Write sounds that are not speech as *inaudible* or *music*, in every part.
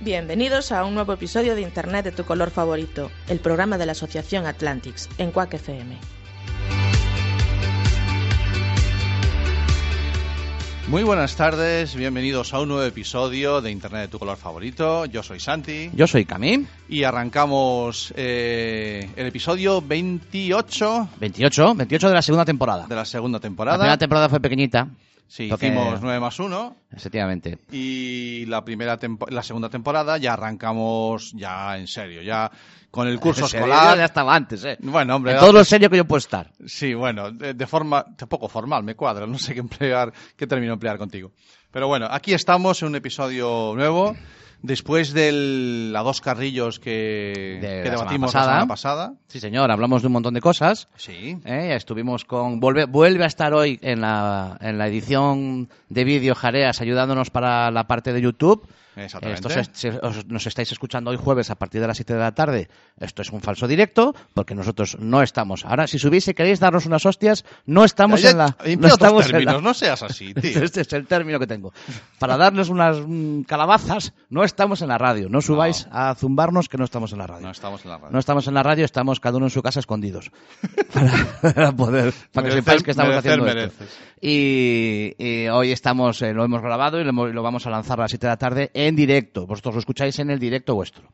Bienvenidos a un nuevo episodio de Internet de tu color favorito, el programa de la Asociación Atlantics en Quack FM. Muy buenas tardes, bienvenidos a un nuevo episodio de Internet de tu color favorito. Yo soy Santi Yo soy Camín, y arrancamos eh, el episodio 28 28, 28 de la segunda temporada. de la segunda La temporada. primera temporada fue pequeñita, Sí, hicimos 9 más 1 efectivamente. y la primera la segunda temporada ya arrancamos ya en serio, ya con el curso escolar. Ya estaba antes, ¿eh? Bueno, hombre, En todo lo serio que yo puedo estar. Sí, bueno, de, de forma de poco formal, me cuadra, no sé qué emplear, qué término emplear contigo. Pero bueno, aquí estamos en un episodio nuevo, después del a dos carrillos que, De que la debatimos semana la semana pasada. Sí, señor, hablamos de un montón de cosas. Sí. ¿eh? Estuvimos con... Vuelve, vuelve a estar hoy en la, en la edición de vídeo Jareas ayudándonos para la parte de YouTube. Exactamente. Esto se- se- os- nos estáis escuchando hoy jueves a partir de las 7 de la tarde. Esto es un falso directo porque nosotros no estamos. Ahora, si subís y queréis darnos unas hostias, no estamos Ya, en la... No estamos en la- términos, no seas así, *laughs* tío. Este es el término que tengo. Para darles unas mm, calabazas, no estamos en la radio. No subáis a zumbarnos que no estamos en la radio. No estamos en la radio. No estamos en la radio, estamos cada uno en su casa escondidos. *laughs* para, para poder, para que sepáis que estamos merecer haciendo esto. mereces. Y, y hoy estamos, eh, lo hemos grabado y lo, lo vamos a lanzar a las 7 de la tarde en directo. Vosotros lo escucháis en el directo vuestro.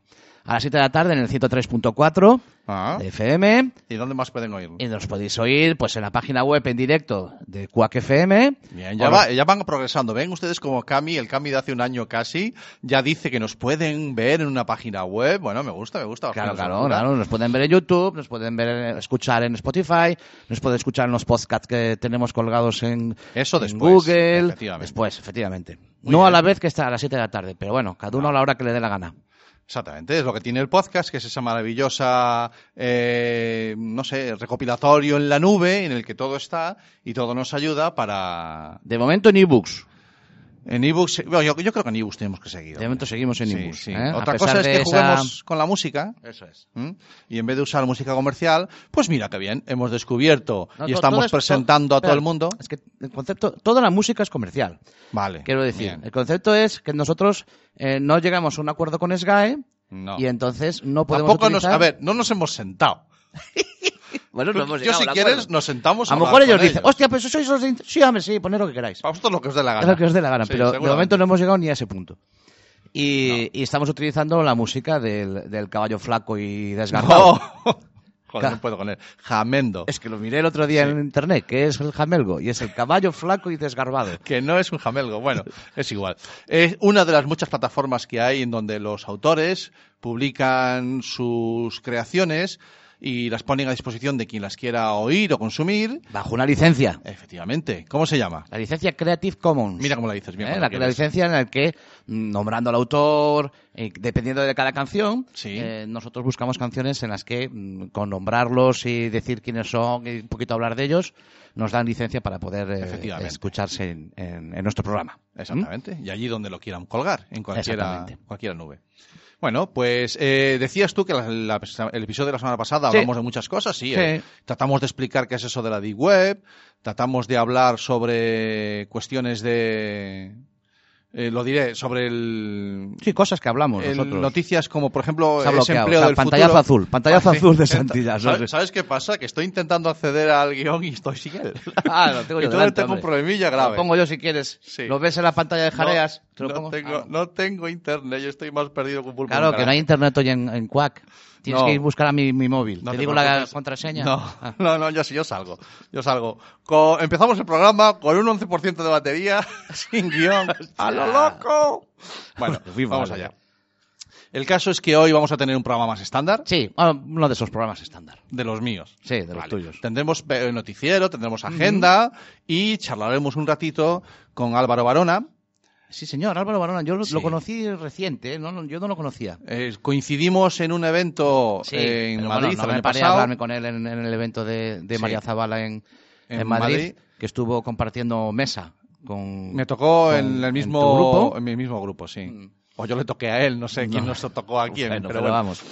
A las 7 de la tarde en el 103.4 Ah, de FM. ¿Y dónde más pueden oírlo? Y nos podéis oír pues en la página web en directo de Quack FM. Bien, ya, va- ya van progresando. Ven ustedes como Cami, el Cami de hace un año casi, ya dice que nos pueden ver en una página web. Bueno, me gusta, me gusta. Claro, claro, locura. claro. Nos pueden ver en YouTube, nos pueden ver, escuchar en Spotify, nos pueden escuchar en los podcasts que tenemos colgados en, Eso en después, Google. efectivamente. Después, efectivamente. Muy no bien. a la vez que está a las 7 de la tarde, pero bueno, cada uno a la hora que le dé la gana. Exactamente, es lo que tiene el podcast, que es esa maravillosa, eh, no sé, recopilatorio en la nube en el que todo está y todo nos ayuda para... De momento en ebooks. En ebooks, bueno, yo, yo creo que en ebooks tenemos que seguir. De momento seguimos en ebooks. sí. ¿eh? Otra cosa es que esa- juguemos con la música Eso es. ¿m? y en vez de usar música comercial, pues mira qué bien, hemos descubierto No, y to- estamos es- presentando a todo el mundo. Es que el concepto, toda la música es comercial. Vale. Quiero decir, bien. el concepto es que nosotros eh, no llegamos a un acuerdo con SGAE No. y entonces no podemos Tampoco nos, utilizar... a ver, no nos hemos sentado. *laughs* Bueno, no hemos Yo si quieres acuerdo. nos sentamos A lo hablar mejor ellos dicen, hostia, pero sois los de... Sí, hombre, sí, poned lo que queráis. Para vosotros lo que os dé la Es gana. lo que os dé la gana, Sí, pero de momento no hemos llegado ni a ese punto. Y, y estamos utilizando la música del, del caballo flaco y desgarrado. No. *laughs* Joder, no puedo con él. Jamendo. Es que lo miré el otro día Sí. en internet, que es el jamelgo, y es el caballo flaco y desgarbado. *laughs* Que no es un jamelgo. Bueno, es igual. Es una de las muchas plataformas que hay en donde los autores publican sus creaciones y las ponen a disposición de quien las quiera oír o consumir. Bajo una licencia. Efectivamente. ¿Cómo se llama? La licencia Creative Commons. Mira cómo la dices bien. ¿Eh? La, la licencia en la que, mm, nombrando al autor, eh, dependiendo de cada canción, Sí. eh, nosotros buscamos canciones en las que, mm, con nombrarlos y decir quiénes son y un poquito hablar de ellos, nos dan licencia para poder eh, escucharse en, en- en nuestro programa. Exactamente. Y allí donde lo quieran colgar, en cualquiera, cualquiera nube. Bueno, pues eh, decías tú que la- la- el episodio de la semana pasada Sí. hablamos de muchas cosas, sí. Sí. eh, tratamos de explicar qué es eso de la Deep Web, tratamos de hablar sobre cuestiones de... eh, lo diré, sobre el... Sí, cosas que hablamos el- nosotros. noticias como, por ejemplo, ese empleo O sea, del pantallazo futuro. azul, pantallazo Ah, *laughs* sí. azul de Santillán. ¿Sabes, ¿Sabes qué pasa? Que estoy intentando acceder al guion y estoy sin él. *laughs* Ah, lo tengo yo Entonces delante, tengo un problemilla grave. Lo pongo yo si quieres. Sí. Lo ves en la pantalla de Jareas. te lo no, pongo. tengo, Ah, no tengo internet, yo estoy más perdido que un pulpo. Claro, que no hay internet hoy en, en Quack. Tienes No. que ir a buscar a mi, mi móvil. No ¿Te te digo la contraseña? No, Ah. no, no, yo sí, yo salgo. Yo salgo. Con- empezamos el programa con un 11% de batería, *laughs* sin guion. *laughs* ¡A lo loco! Bueno, vamos allá. El caso es que hoy vamos a tener un programa más estándar Sí, ah, uno de esos programas estándar. de los míos. Sí, de los Vale. tuyos. Tendremos eh, noticiero, tendremos agenda y charlaremos un ratito con Álvaro Barona, Sí, señor, Álvaro Barona. Yo lo, Sí. lo conocí reciente, ¿eh? no, yo no lo conocía. Eh, coincidimos en un evento Sí, en pero Madrid bueno, no me paré a hablarme con él en, en el evento de, de Sí. María Zabala en, En en Madrid, Madrid. que estuvo compartiendo mesa con... Me tocó con- en el mismo grupo. en mi mismo grupo, sí. Mm. O yo le toqué a él, no sé quién No. nos tocó a quién, Bueno, pero, pero bueno, vamos.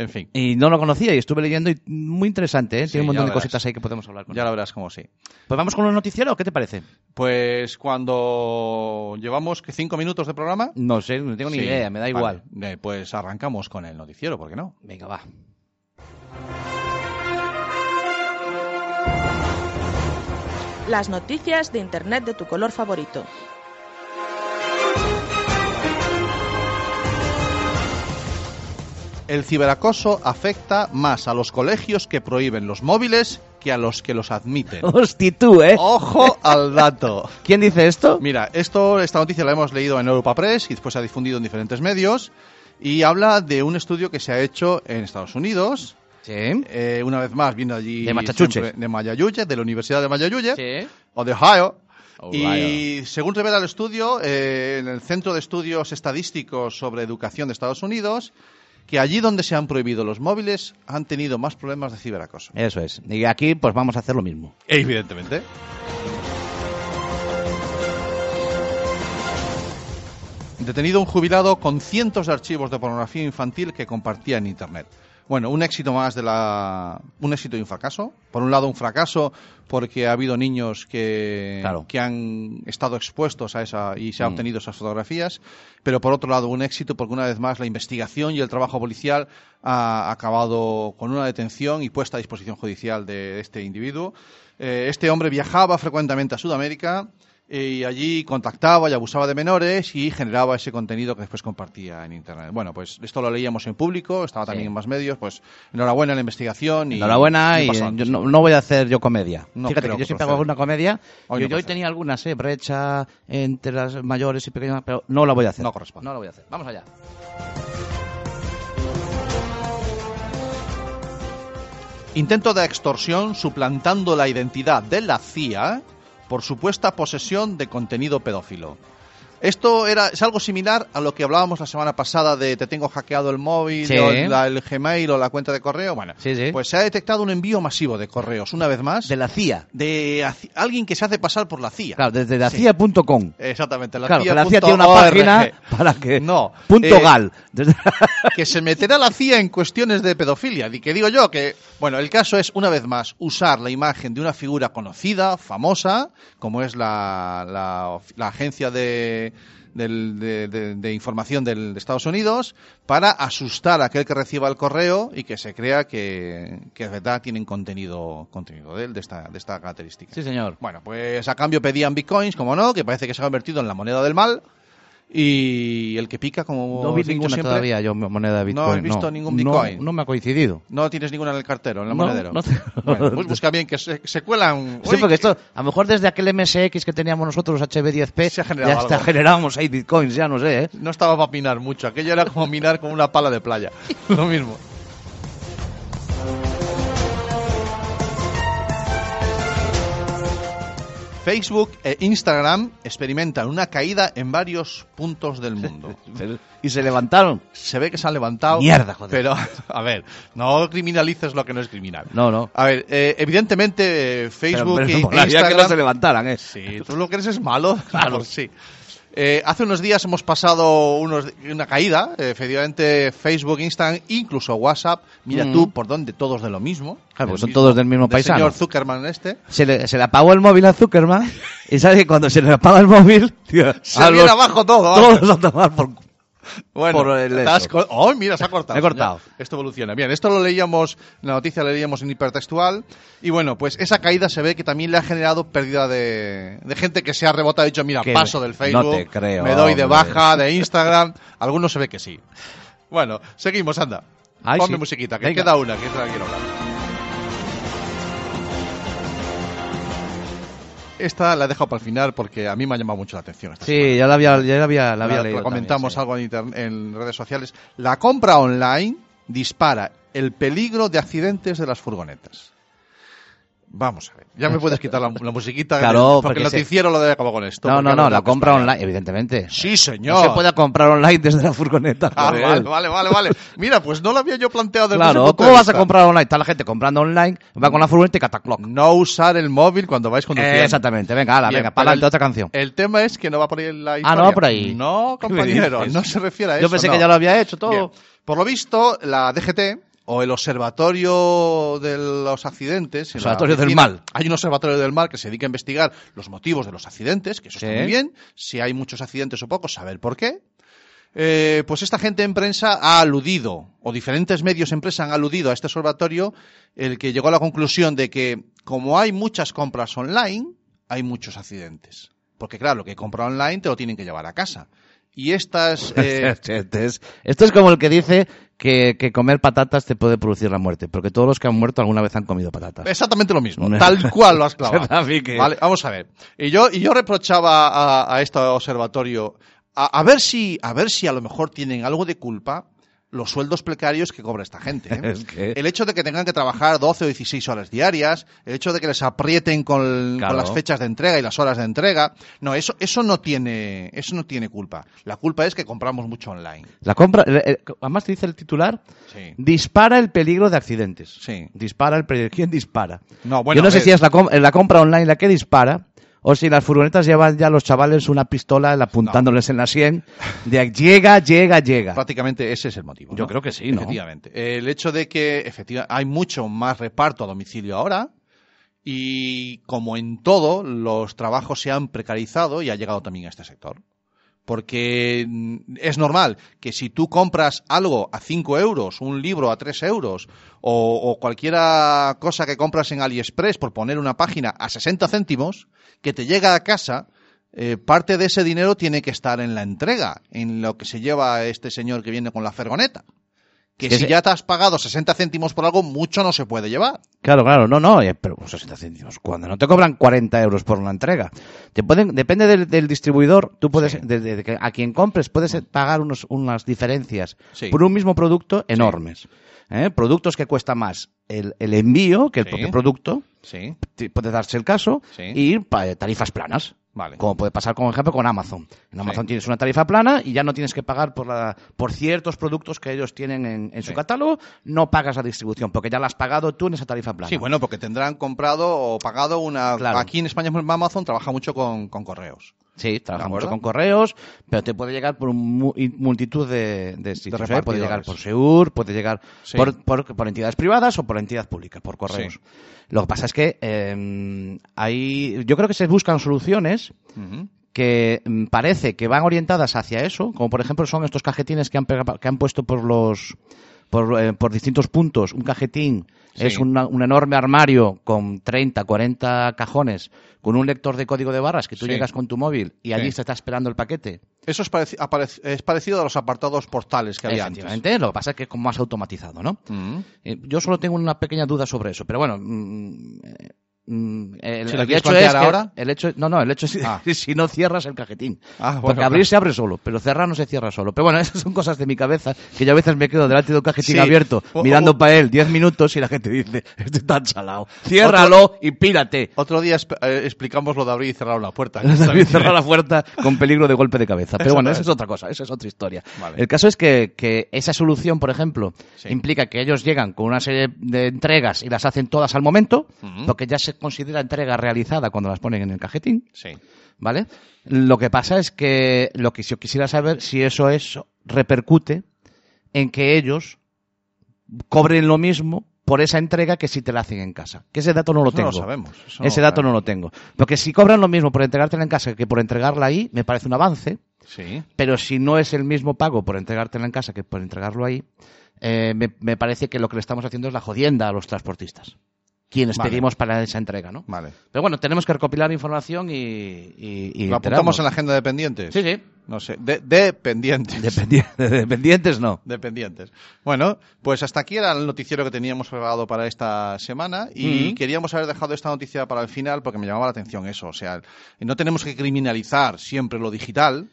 En fin. Y no lo conocía y estuve leyendo y muy interesante, ¿eh? Sí, Tiene un montón de verás. cositas ahí que podemos hablar con Ya él. lo verás como sí. Pues vamos con los noticieros, ¿qué te parece? Pues cuando llevamos que cinco minutos de programa. No sé, no tengo ni Sí, idea, me da vale. igual. Eh, pues arrancamos con el noticiero, ¿por qué no? Venga, va. Las noticias de Internet de tu color favorito. El ciberacoso afecta más a los colegios que prohíben los móviles que a los que los admiten. Hosti tú, ¿eh? Ojo al dato. *laughs* ¿Quién dice esto? Mira, esto, esta noticia la hemos leído en Europa Press y después se ha difundido en diferentes medios y habla de un estudio que se ha hecho en Estados Unidos. Sí. Eh, una vez más, viendo allí De Massachusetts. de Mayayuche, de la Universidad de Mayayuche Sí. o de Ohio. Ohio. Y según revela el estudio, eh, en el Centro de Estudios Estadísticos sobre Educación de Estados Unidos, que allí donde se han prohibido los móviles han tenido más problemas de ciberacoso. Eso es. Y aquí pues vamos a hacer lo mismo. Evidentemente. Detenido un jubilado con cientos de archivos de pornografía infantil que compartía en Internet. Bueno, un éxito más de la... Un éxito y un fracaso. Por un lado, un fracaso porque ha habido niños que, Claro. que han estado expuestos a esa y se han Mm. obtenido esas fotografías. Pero por otro lado, un éxito porque una vez más la investigación y el trabajo policial ha acabado con una detención y puesta a disposición judicial de este individuo. Eh, este hombre viajaba frecuentemente a Sudamérica y allí contactaba y abusaba de menores y generaba ese contenido que después compartía en Internet. Bueno, pues esto lo leíamos en público, estaba también Sí. en más medios, pues enhorabuena en la investigación. Y, Enhorabuena y, eh, no, no voy a hacer yo comedia. No Fíjate que yo siempre hago una comedia. Hoy yo, no yo hoy tenía algunas, ¿eh? Brecha entre las mayores y pequeñas, pero no la voy a hacer. No corresponde. No la voy a hacer. Vamos allá. Intento de extorsión suplantando la identidad de la CIA por supuesta posesión de contenido pedófilo. Esto era, es algo similar a lo que hablábamos la semana pasada de te tengo hackeado el móvil Sí. o la- el Gmail o la cuenta de correo. Bueno, Sí, sí. pues se ha detectado un envío masivo de correos, una vez más, De la CIA. de alguien que se hace pasar por la CIA. Claro, desde la. CIA.com. Exactamente, la Claro, que CIA la CIA tiene una org. página *laughs* para que... No, Punto eh, gal. Desde- *laughs* que se meterá la CIA en cuestiones de pedofilia. Y que digo yo que, bueno, el caso es, una vez más, usar la imagen de una figura conocida, famosa, como es la, la, la agencia de, del- de, de- de información del, de Estados Unidos, para asustar a aquel que reciba el correo y que se crea que, que de verdad tienen contenido, contenido de él, de esta, de esta característica. Sí, señor. Bueno, pues a cambio pedían bitcoins, como no, que parece que se ha convertido en la moneda del mal. Y el que pica, como No vi ninguna todavía yo moneda de Bitcoin. ¿No has visto ningún No, Bitcoin? No, me ha coincidido. No tienes ninguna en el cartero, en el No, monedero. no te- Bueno, pues *laughs* busca bien, que se, se cuelan. Sí, Uy, porque esto, a lo mejor desde aquel MSX que teníamos nosotros, HB10P, Se ha generado ya hasta algo. generábamos ahí bitcoins, ya no sé, ¿eh? No estaba para minar mucho. Aquello era como minar con una pala de playa. *laughs* Lo mismo. Facebook e Instagram experimentan una caída en varios puntos del mundo. *laughs* Y se levantaron. Se ve que se han levantado. Mierda, joder. Pero, *laughs* a ver, no criminalices lo que no es criminal. No, no. A ver, eh, evidentemente eh, Facebook pero, molaría Instagram... que no se levantaran, ¿eh? Sí, tú lo que eres es malo. *laughs* Claro. Pues sí. Eh, hace unos días hemos pasado unos, una caída, efectivamente Facebook, Instagram, incluso WhatsApp. Mira Mm. tú por dónde todos de lo mismo. Claro, porque son todos del mismo paisano. señor Zuckerman este. Se le, se le apagó el móvil a Zuckerman y *laughs* sabe que cuando se le apaga el móvil, tío, Se a viene los- abajo todo. vamos. todos a tomar por... Bueno, por el has ¡Oh, mira, se ha cortado! Me he cortado. Ya, Esto evoluciona. Bien, esto lo leíamos, la noticia la leíamos en hipertextual. Y bueno, pues esa caída se ve que también le ha generado pérdida de, de gente que se ha rebotado y dicho, mira, Que paso del Facebook, no te creo, me doy de baja de Instagram. Algunos se ve que sí. Bueno, seguimos, anda. Ay, Ponme sí. musiquita, que Venga. queda una, que es la que quiero hablar. Esta la he dejado para el final porque a mí me ha llamado mucho la atención. esta Sí, ya la había, ya la había, la había la- leído. lo comentamos también, sí. algo en, en redes sociales. La compra online dispara el peligro de accidentes de las furgonetas. Vamos a ver. Ya me puedes quitar la, la musiquita. Claro, porque, porque el se- noticiero lo debe acabar con esto. No, no, no, la compra online, evidentemente. Sí, señor. No se puede comprar online desde la furgoneta. Ah, vale, vale, vale, vale. Mira, pues no lo había yo planteado desde Claro, punto ¿cómo de vas a comprar online? Está la gente comprando online, va con la furgoneta y catacloc. No usar el móvil cuando vais conduciendo. Eh, exactamente, venga, ala, Bien, venga, para adelante, el- otra canción. El tema es que no va por ahí la Ah, historia. ¿no va por ahí? No, *laughs* ¿Qué me compañero, no se refiere a eso. Yo pensé no. que ya lo había hecho todo. Bien. Por lo visto, la DGT o el Observatorio de los Accidentes. Observatorio del Mal. Hay un Observatorio del Mal que se dedica a investigar los motivos de los accidentes, que eso Sí. está muy bien. Si hay muchos accidentes o pocos, saber por qué. Eh, pues esta gente en prensa ha aludido, o diferentes medios en prensa han aludido a este observatorio, el que llegó a la conclusión de que como hay muchas compras online, hay muchos accidentes. Porque claro, lo que compra online te lo tienen que llevar a casa. Y estas... *laughs* eh, Este es como el que dice que, que comer patatas te puede producir la muerte, porque todos los que han muerto alguna vez han comido patatas. Exactamente lo mismo, *laughs* tal cual lo has *laughs* clavado. Vale, vamos a ver. Y yo, y yo reprochaba a, a este observatorio a, a ver si, a ver si a lo mejor tienen algo de culpa los sueldos precarios que cobra esta gente. ¿eh? *laughs* Es que- El hecho de que tengan que trabajar 12 o 16 horas diarias, el hecho de que les aprieten con, Claro. con las fechas de entrega y las horas de entrega, no, eso, eso no tiene, eso no tiene culpa. La culpa es que compramos mucho online. La compra, eh, eh, además te dice el titular, Sí. dispara el peligro de accidentes. Sí. Dispara el peligro. ¿Quién dispara? No, bueno, Yo no sé si es la, com- la compra online la que dispara, o si las furgonetas llevan ya los chavales una pistola apuntándoles en la sien, de llega, llega, llega. Prácticamente ese es el motivo. Yo creo que sí, ¿no? Efectivamente. El hecho de que efectivamente hay mucho más reparto a domicilio ahora y como en todo, los trabajos se han precarizado y ha llegado también a este sector. Porque es normal que si tú compras algo a 5 euros, un libro a 3 euros, o, o cualquiera cosa que compras en AliExpress, por poner una página, a 60 céntimos, que te llega a casa, eh, parte de ese dinero tiene que estar en la entrega, en lo que se lleva este señor que viene con la fergoneta. Que si ya te has pagado 60 céntimos por algo, mucho no se puede llevar. Claro, claro, no, no, eh, pero 60 céntimos. Cuando no te cobran 40 euros por una entrega, te pueden, depende del, del distribuidor, tú puedes, Sí. de- de- a quien compres, puedes pagar unos, unas diferencias Sí. por un mismo producto enormes. ¿eh? Productos que cuesta más el, el envío que el propio producto, Sí, puede darse el caso, Sí. y pa- tarifas planas. vale. Como puede pasar, por ejemplo, con Amazon. En Amazon Sí. tienes una tarifa plana y ya no tienes que pagar por, la, por ciertos productos que ellos tienen en, en su catálogo, no pagas la distribución, porque ya la has pagado tú en esa tarifa plana. Sí, bueno, porque tendrán comprado o pagado una... Claro. Aquí en España Amazon trabaja mucho con, con correos. Sí, trabaja ¿De mucho acuerdo? con correos, pero te puede llegar por un multitud de, de sitios. ¿eh? Puede llegar por Seur, puede llegar Sí. por, por- por entidades privadas o por entidad pública, por correos. Sí. Lo que pasa es que eh, hay, yo creo que se buscan soluciones que mm, parece que van orientadas hacia eso, como por ejemplo son estos cajetines que han, que han puesto por los por, eh, por distintos puntos. Un cajetín Sí. es una- un enorme armario con 30, 40 cajones, con un lector de código de barras que tú Sí. llegas con tu móvil y allí Sí. te está esperando el paquete. Eso es, pareci- es parecido a los apartados portales que había antes. Lo que pasa es que es como más automatizado, ¿no? Ujú. Eh, Yo solo tengo una pequeña duda sobre eso, pero bueno. mm, mm, el, ¿Si la el hecho es que- ahora? el hecho no no el hecho es Ah. *laughs* si no cierras el cajetín Ah, bueno, porque abrir claro. se abre solo pero cerrar no se cierra solo pero bueno *laughs* esas son cosas de mi cabeza que yo a veces me quedo delante de un cajetín Sí. abierto O- mirando o- para él 10 minutos y la gente dice este está salado ciérralo y pírate Otro día eh, explicamos lo de abrir y cerrar una puerta. *laughs* También cerrar la puerta con peligro de golpe de cabeza. Pero bueno, esa es otra cosa, esa es otra historia. Vale. El caso es que, que esa solución, por ejemplo, Sí. implica que ellos llegan con una serie de entregas y las hacen todas al momento, Ujú. lo que ya se considera entrega realizada cuando las ponen en el cajetín, Sí. ¿vale? Lo que pasa es que lo que yo quisiera saber si eso es repercute en que ellos cobren lo mismo por esa entrega que si te la hacen en casa. Que ese dato no lo Eso tengo. no lo sabemos. eso Ese dato no lo tengo. Porque si cobran lo mismo por entregártela en casa que por entregarla ahí, me parece un avance. Sí. Pero si no es el mismo pago por entregártela en casa que por entregarlo ahí, eh, me, me parece que lo que le estamos haciendo es la jodienda a los transportistas. Quienes Vale. pedimos para esa entrega, ¿no? Vale. Pero bueno, tenemos que recopilar información y, y, y ¿Lo apuntamos en la agenda de pendientes? Sí, sí. No sé. De, de pendientes. Dependi- *laughs* dependientes no. Dependientes. Bueno, pues hasta aquí era el noticiero que teníamos preparado para esta semana y Ujú. queríamos haber dejado esta noticia para el final porque me llamaba la atención eso. O sea, no tenemos que criminalizar siempre lo digital,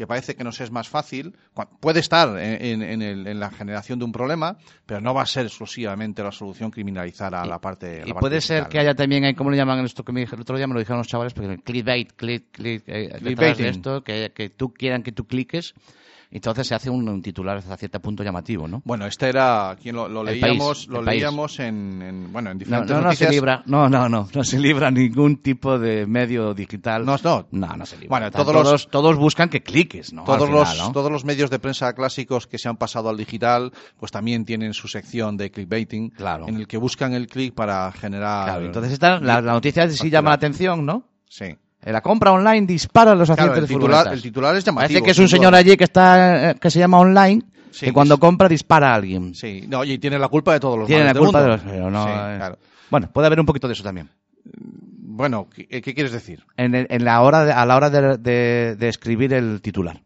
que parece que nos es más fácil, puede estar en, en- el- en la generación de un problema, pero no va a ser exclusivamente la solución criminalizar a la parte. Y la parte puede ser digital. que haya también, eh, ¿cómo le llaman esto que me dije el otro día? Me lo dijeron los chavales, porque el clickbait, click, click, eh, de esto, que, que tú quieran que tú cliques, entonces se hace un, un titular hasta cierto punto llamativo, ¿no? Bueno, este era quien lo, lo leíamos, país, lo leíamos en, en- bueno en No, diferentes no, no se noticias. libra, no, no, no, no se libra ningún tipo de medio digital. No, no. no, no se libra. Bueno, sea, todos los- todos, todos buscan que cliques, ¿no? Todos Al los, final, ¿no? todos los medios de prensa clásicos que se han pasado al digital, pues también tienen su sección de clickbaiting, Claro. en el que buscan el click para generar. Claro, entonces esta, la, la noticia sí llama la atención, ¿no? Sí. Eh, La compra online dispara los Claro, accidentes el de titular, furgonetas. el titular es llamativo. Parece que es un señor allí que está eh, que se llama online, Sí, que cuando sí. compra dispara a alguien. Sí, no, oye, y tiene la culpa de todos los Tiene la del culpa de mundo. los... pero no, Sí, eh. claro. Bueno, puede haber un poquito de eso también. Bueno, ¿qué, qué quieres decir? En, el- en la hora de- a la hora de, de- de escribir el titular.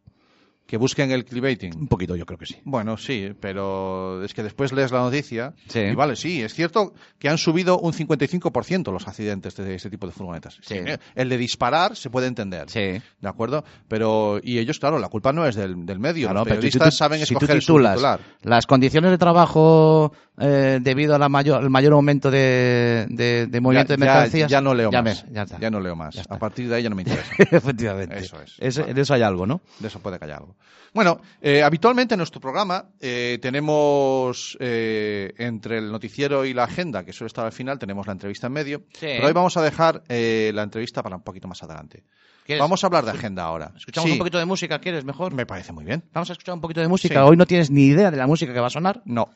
¿Que busquen el clickbaiting? Un poquito, yo creo que sí. Bueno, sí, pero es que después lees la noticia Sí. y vale, sí, es cierto que han subido un 55% los accidentes de este tipo de furgonetas. Sí. El de disparar se puede entender. Sí. ¿De acuerdo? Pero, y ellos, claro, la culpa no es del, del medio. Claro, Los pero si periodistas tú- saben si tú escoger su titulas las condiciones de trabajo eh, debido al mayor, mayor aumento de, de, de movimiento ya, de mercancías. ya- ya no leo ya más. me- ya está. Ya no leo más. A partir de ahí ya no me *laughs* interesa. Efectivamente. Eso es. Vale. En eso hay algo, ¿no? De eso puede callar algo. Bueno, eh, habitualmente en nuestro programa eh, tenemos eh, entre el noticiero y la agenda, que suele estar al final, tenemos la entrevista en medio. Sí. Pero hoy vamos a dejar eh, la entrevista para un poquito más adelante. ¿Quieres- Vamos a hablar de agenda ahora. Escuchamos Sí, un poquito de música, ¿quieres mejor? Me parece muy bien. Vamos a escuchar un poquito de música. Sí. Hoy no tienes ni idea de la música que va a sonar, No.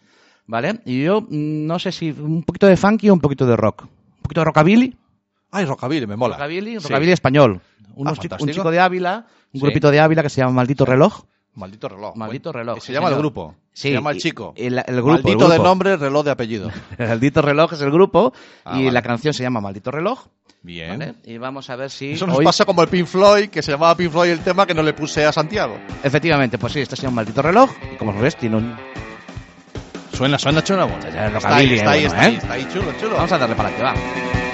¿vale? Y yo mm, no sé si un poquito de funky o un poquito de rock. Un poquito de rockabilly. Ay, Rockabilly, me mola. Rockabilly, Sí. rockabilly español. Unos Ah, chico- un chico de Ávila, un Sí. grupito de Ávila que se llama Maldito Reloj. Maldito reloj. Maldito reloj, que Se llama el grupo. Sí, se llama el chico. el- el grupo, Maldito el de nombre, reloj de apellido. *laughs* Maldito Reloj es el grupo Ah, y vale. la canción se llama Maldito Reloj. Bien. ¿vale? Y vamos a ver si. Eso nos hoy- pasa como el Pink Floyd, que se llamaba Pink Floyd el tema que no le puse a Santiago. Efectivamente, pues sí, este se llama Maldito Reloj. Y como lo ves, tiene un. Suena, suena, el Está ahí, está ahí, eh, está ahí, chulo, chulo. Vamos a darle para adelante, va.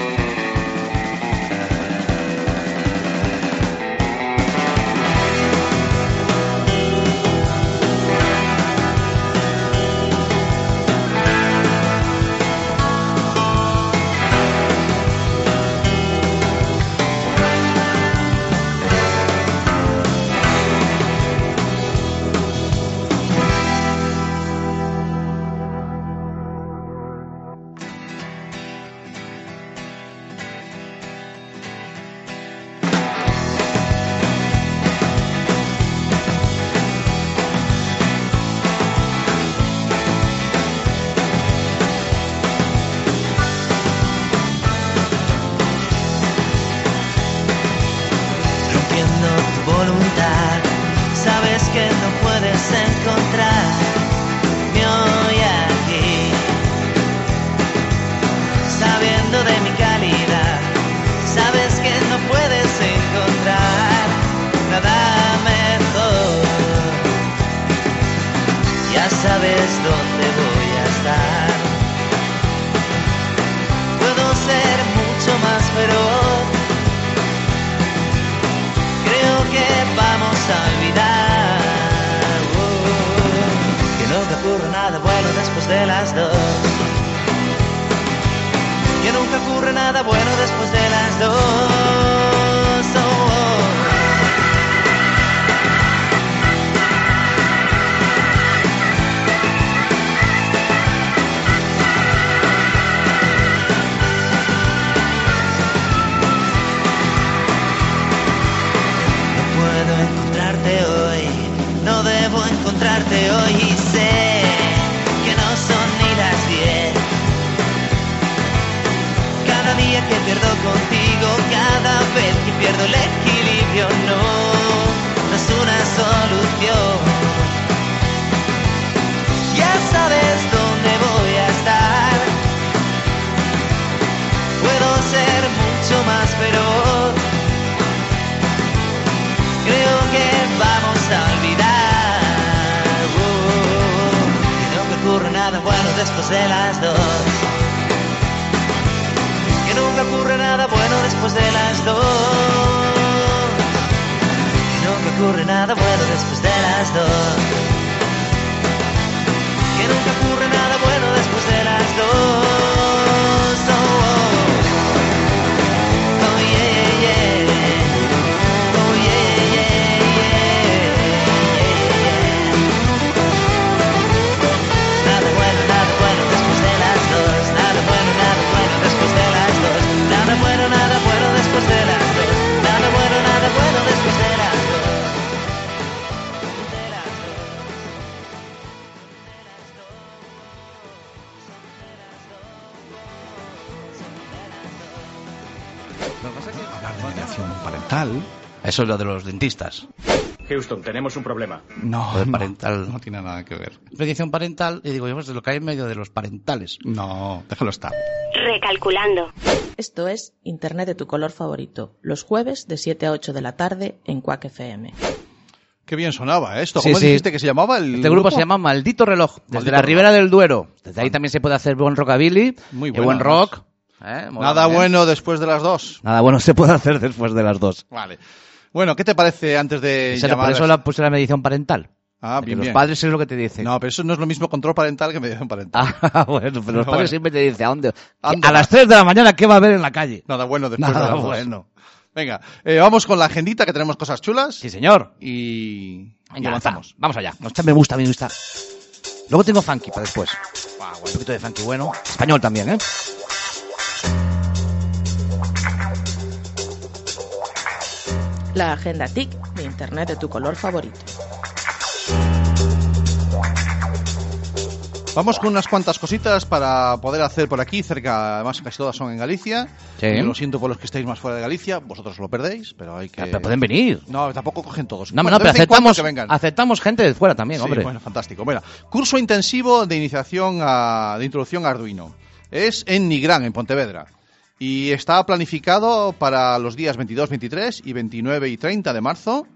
Ocurre nada bueno después de las dos. No, no es una solución. Ya sabes dónde voy a estar. Puedo ser mucho más feroz. Creo que vamos a olvidar uh, que nunca ocurre nada bueno después de las dos. Que nunca ocurre nada bueno después de las dos. Nunca ocurre nada bueno después de las dos. Que nunca ocurre nada bueno después de las dos. Oh, oh. Oh, yeah, yeah. Oh, yeah, yeah, yeah, yeah. Nada bueno, nada bueno después de las dos. Nada bueno, nada bueno después de las dos. Nada bueno, nada bueno después de las dos. Nada bueno, nada bueno después de las dos. Parental. Eso es lo de los dentistas. Houston, tenemos un problema. No, Lo de no, parental. no tiene nada que ver. Mediación parental, y digo, yo, pues de lo que hay en medio de los parentales. No, déjalo estar. Recalculando. Esto es Internet de tu color favorito, los jueves de 7 a 8 de la tarde en Quack FM. Qué bien sonaba ¿eh? esto. ¿Cómo sí. dijiste que se llamaba el Este grupo se llama Maldito Reloj, desde Maldito la. Ribera del Duero. Desde ahí también se puede hacer buen rockabilly, Muy y bueno, buen rock. ¿Eh? Nada bien. bueno después de las dos. Nada bueno se puede hacer después de las dos. Vale. Bueno, ¿qué te parece antes de Esa- llamar por eso a- la puse la medición parental. Ah, bien, los bien. padres es lo que te dicen. No, pero eso no es lo mismo control parental que mediación parental. Ah, *laughs* bueno, pero los padres Bueno. siempre te dicen, ¿a dónde? ¿A las vas? 3 de la mañana, ¿qué va a haber en la calle? Nada bueno después Nada de las dos. bueno. Venga, eh, vamos con la agendita que tenemos cosas chulas Sí, señor. y, y Venga, avanzamos. va, vamos allá. Esta me gusta, me gusta. Luego tengo funky para después. Ah, Un bueno. poquito de funky bueno. Español también, ¿eh? La agenda TIC de Internet de tu color favorito. Vamos con unas cuantas cositas para poder hacer por aquí, cerca, además casi todas son en Galicia. Sí. Lo siento por los que estáis más fuera de Galicia, vosotros lo perdéis, pero hay que... Pero pueden venir. No, tampoco cogen todos. No, Bueno, no, pero aceptamos, que vengan. aceptamos gente de fuera también, Sí, hombre. bueno, fantástico. Bueno, curso intensivo de iniciación a, de introducción a Arduino. Es en Nigrán, en Pontevedra. Y está planificado para los días 22, 23 y 29 y 30 de marzo.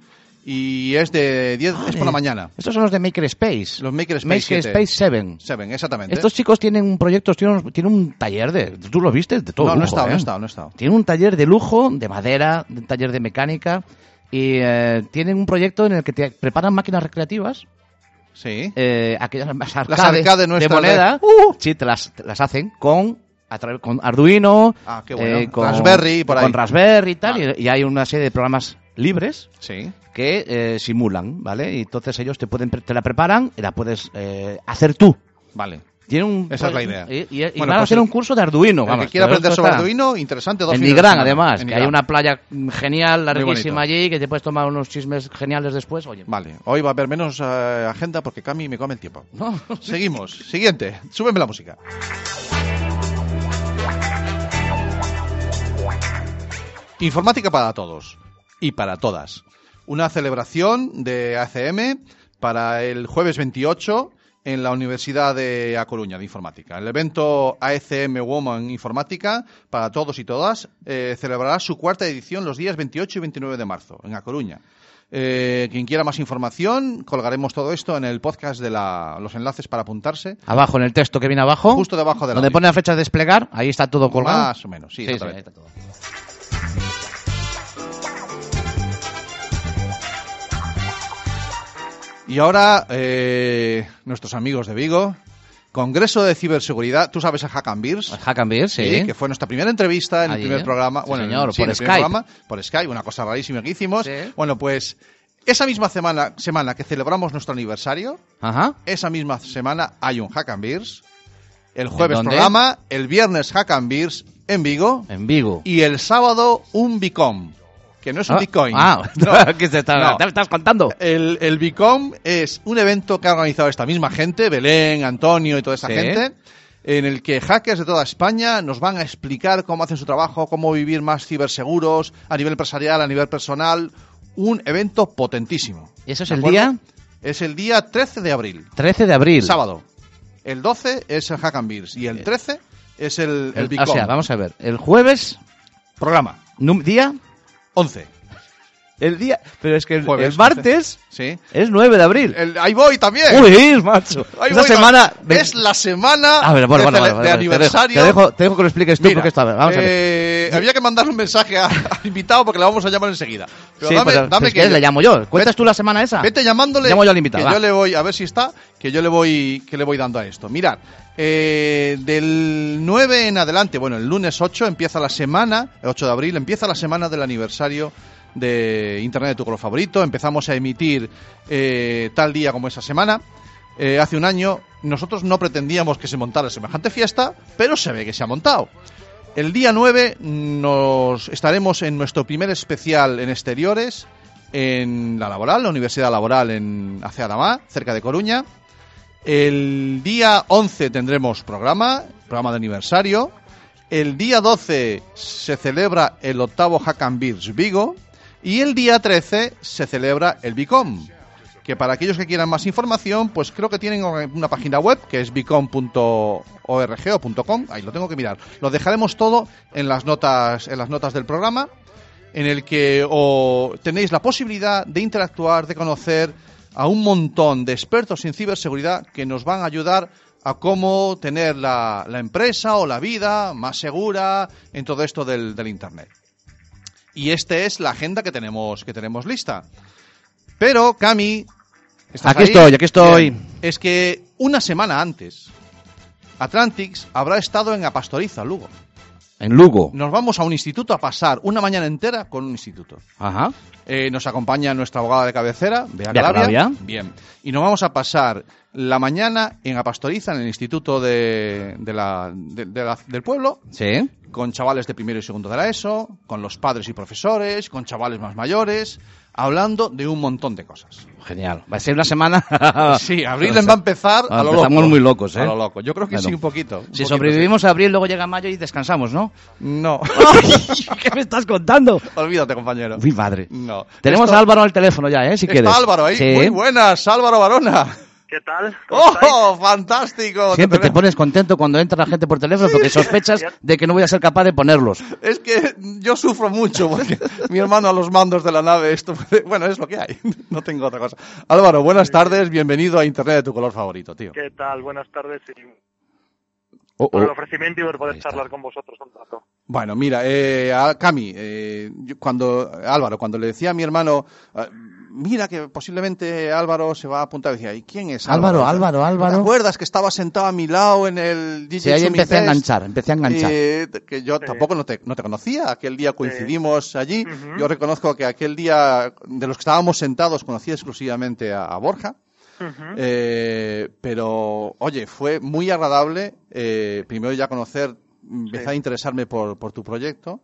Y es de 10, es por la mañana. Estos son los de Makerspace. Los Makerspace Makerspace 7. 7, exactamente. Estos chicos tienen un proyecto, tienen, un- tienen un taller de... ¿Tú lo viste? De todo no, no he lujo, estado, no ¿eh? he estado, no he estado. Tienen un taller de lujo, de madera, un taller de mecánica. Y eh, tienen un proyecto en el que te preparan máquinas recreativas. Sí. eh, aquellas las arcades, arcades de nuestras moneda. de- ¡Uh! Sí, te las, te las hacen con... A través, con Arduino, Ah, qué bueno. eh, con Raspberry, por ahí. con Raspberry y tal, Vale. y, y hay una serie de programas libres Sí. que eh, simulan, ¿vale? Y entonces ellos te pueden te la preparan y la puedes eh, hacer tú. Vale. Tienen un, Esa es la idea. Y, y- y Bueno, van a pues hacer un curso de Arduino. El vamos, que quiera aprender sobre Arduino, interesante. Dos En Nigrán, además, En que hay una playa genial, larguísima allí, que te puedes tomar unos chismes geniales después. Oye, Vale, hoy va a haber menos eh, agenda porque Cami me come el tiempo. no, Seguimos. Siguiente. Súbeme la música. Informática para todos y para todas. Una celebración de ACM para el jueves 28 en la Universidad de A Coruña de Informática. El evento ACM Woman Informática para todos y todas eh, celebrará su cuarta edición los días 28 y 29 de marzo en A Coruña. Eh, quien quiera más información, colgaremos todo esto en el podcast de la- los enlaces para apuntarse. abajo en el texto que viene abajo, Justo debajo de la donde pone la fecha de desplegar, ahí está todo colgado. Más o menos, sí, sí, ahí está todo. Y ahora, eh, nuestros amigos de Vigo, Congreso de Ciberseguridad, tú sabes a Hack and Beers, Hack and Beer, sí. Sí, que fue nuestra primera entrevista en el primer ¿eh? programa. Sí, bueno, en- señor, sí, en por el Skype. programa, por Skype, una cosa rarísima que hicimos. Bueno, pues esa misma semana, semana que celebramos nuestro aniversario, Ajá. esa misma semana hay un Hack and Beers. El jueves programa, el viernes Hack and Beers en Vigo En Vigo. y el sábado un Bicom, que no es un Ah, Bitcoin. Ah, No. *laughs* ¿qué te, está- No. estás contando? El, el Bicom es un evento que ha organizado esta misma gente, Belén, Antonio y toda esa Sí. gente, en el que hackers de toda España nos van a explicar cómo hacen su trabajo, cómo vivir más ciberseguros a nivel empresarial, a nivel personal. Un evento potentísimo. ¿Y eso es ¿De el acuerdo? día? Es el día 13 de abril, 13 de abril. sábado. El 12 es el Hack and Beers y el 13 es el, el o sea, vamos a ver. El jueves, Programa día 11. El día, pero es que el, Jueves, el martes Sí. es 9 de abril. El- ahí voy también. Uy, macho. Ahí Esa voy, semana Es la semana A ver, bueno, de, bueno, aniversario. Te dejo, te dejo que lo expliques tú Mira, porque está. Vamos a ver. eh, había que mandar un mensaje a- *laughs* al invitado porque le vamos a llamar enseguida. Pero Sí, dame, pues, dame pues, ¿qué? le llamo yo. ¿Cuentas tú la semana esa? Vete llamándole. Llamo yo al invitado, Que va. yo le voy, a ver si está, que yo le voy, que le voy dando a esto. Mirad, eh, del 9 en adelante, bueno, el lunes 8 empieza la semana, el 8 de abril, empieza la semana del aniversario de Internet de tu color favorito. Empezamos a emitir eh, tal día como esa semana. Eh, hace un año nosotros no pretendíamos que se montara semejante fiesta, pero se ve que se ha montado. El día 9 nos estaremos en nuestro primer especial en exteriores en la laboral, la Universidad Laboral en Aceadamá, cerca de Coruña. El día 11 tendremos programa, programa de aniversario. El día 12 se celebra el octavo Hack and Beers Vigo. Y el día 13 se celebra el Bicom. Que para aquellos que quieran más información, pues creo que tienen una página web que es bicom.org o. Ahí lo tengo que mirar. Lo dejaremos todo en las notas, en las notas del programa en el que tenéis la posibilidad de interactuar, de conocer a un montón de expertos en ciberseguridad que nos van a ayudar a cómo tener la, empresa o la vida más segura en todo esto del Internet. Y esta es la agenda que tenemos, que tenemos lista. Pero, Cami... ¿estás Aquí ahí? estoy, aquí estoy. Bien. Es que una semana antes, Atlantics habrá estado en Apastoriza, Lugo. En Lugo. Nos vamos a un instituto a pasar una mañana entera con un instituto. Ajá. Eh, nos acompaña nuestra abogada de cabecera, Bea. Calabria. Bien. Y nos vamos a pasar la mañana en Apastoriza, en el instituto de, de la- de- de la- del pueblo, Sí. con chavales de primero y segundo de la ESO, con los padres y profesores, con chavales más mayores, hablando de un montón de cosas. Genial. Va a ser una semana. *laughs* Sí, abril va a empezar a lo loco. Empezamos muy locos, ¿eh? A lo loco. Yo creo que Bueno. sí, un poquito. un Si poquito, sobrevivimos a abril, luego llega mayo y descansamos, ¿no? No. ¿Qué me estás contando? Olvídate, compañero. Uy, madre. No. Tenemos Esto- a Álvaro al teléfono ya, ¿eh? Si Está quieres. Álvaro ahí. Sí. Muy buenas, Álvaro Barona. ¿Qué tal? ¡Oh, fantástico! Siempre te pones contento cuando entra la gente por teléfono porque sospechas de que no voy a ser capaz de ponerlos. Es que yo sufro mucho porque mi hermano a los mandos de la nave, esto, bueno, es lo que hay, no tengo otra cosa. Álvaro, buenas tardes, bienvenido a Internet de tu color favorito, tío. ¿Qué tal? Buenas tardes y Oh, por el oh. ofrecimiento y por poder charlar con vosotros un rato. Bueno, mira, eh, a Cami, eh, yo cuando Álvaro, cuando le decía a mi hermano, eh, mira que posiblemente Álvaro se va a apuntar, decía, ¿y quién es Álvaro, Álvaro? Álvaro, Álvaro. ¿Te acuerdas que estaba sentado a mi lado en el DJ Sí, ahí empecé a enganchar, empecé a enganchar. Eh, que yo Sí. tampoco no te, no te conocía, aquel día coincidimos allí. Yo reconozco que aquel día de los que estábamos sentados conocía exclusivamente a, a Borja. Eh, pero, oye, fue muy agradable eh, primero ya conocer, empezar a interesarme por, por tu proyecto.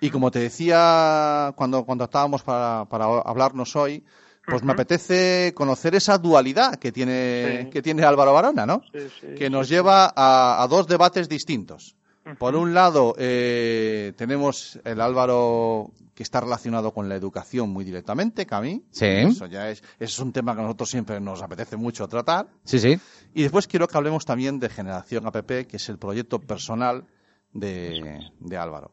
Y como te decía cuando contactábamos para, para hablarnos hoy, pues me apetece conocer esa dualidad que tiene, Sí. que tiene Álvaro Barona, ¿no? Sí, sí. que nos lleva a, a dos debates distintos. Por un lado, eh, tenemos el Álvaro que está relacionado con la educación muy directamente, Cami. Sí. Eso ya es, eso es un tema que a nosotros siempre nos apetece mucho tratar. Sí, sí. Y después quiero que hablemos también de Generación APP, que es el proyecto personal de, de Álvaro.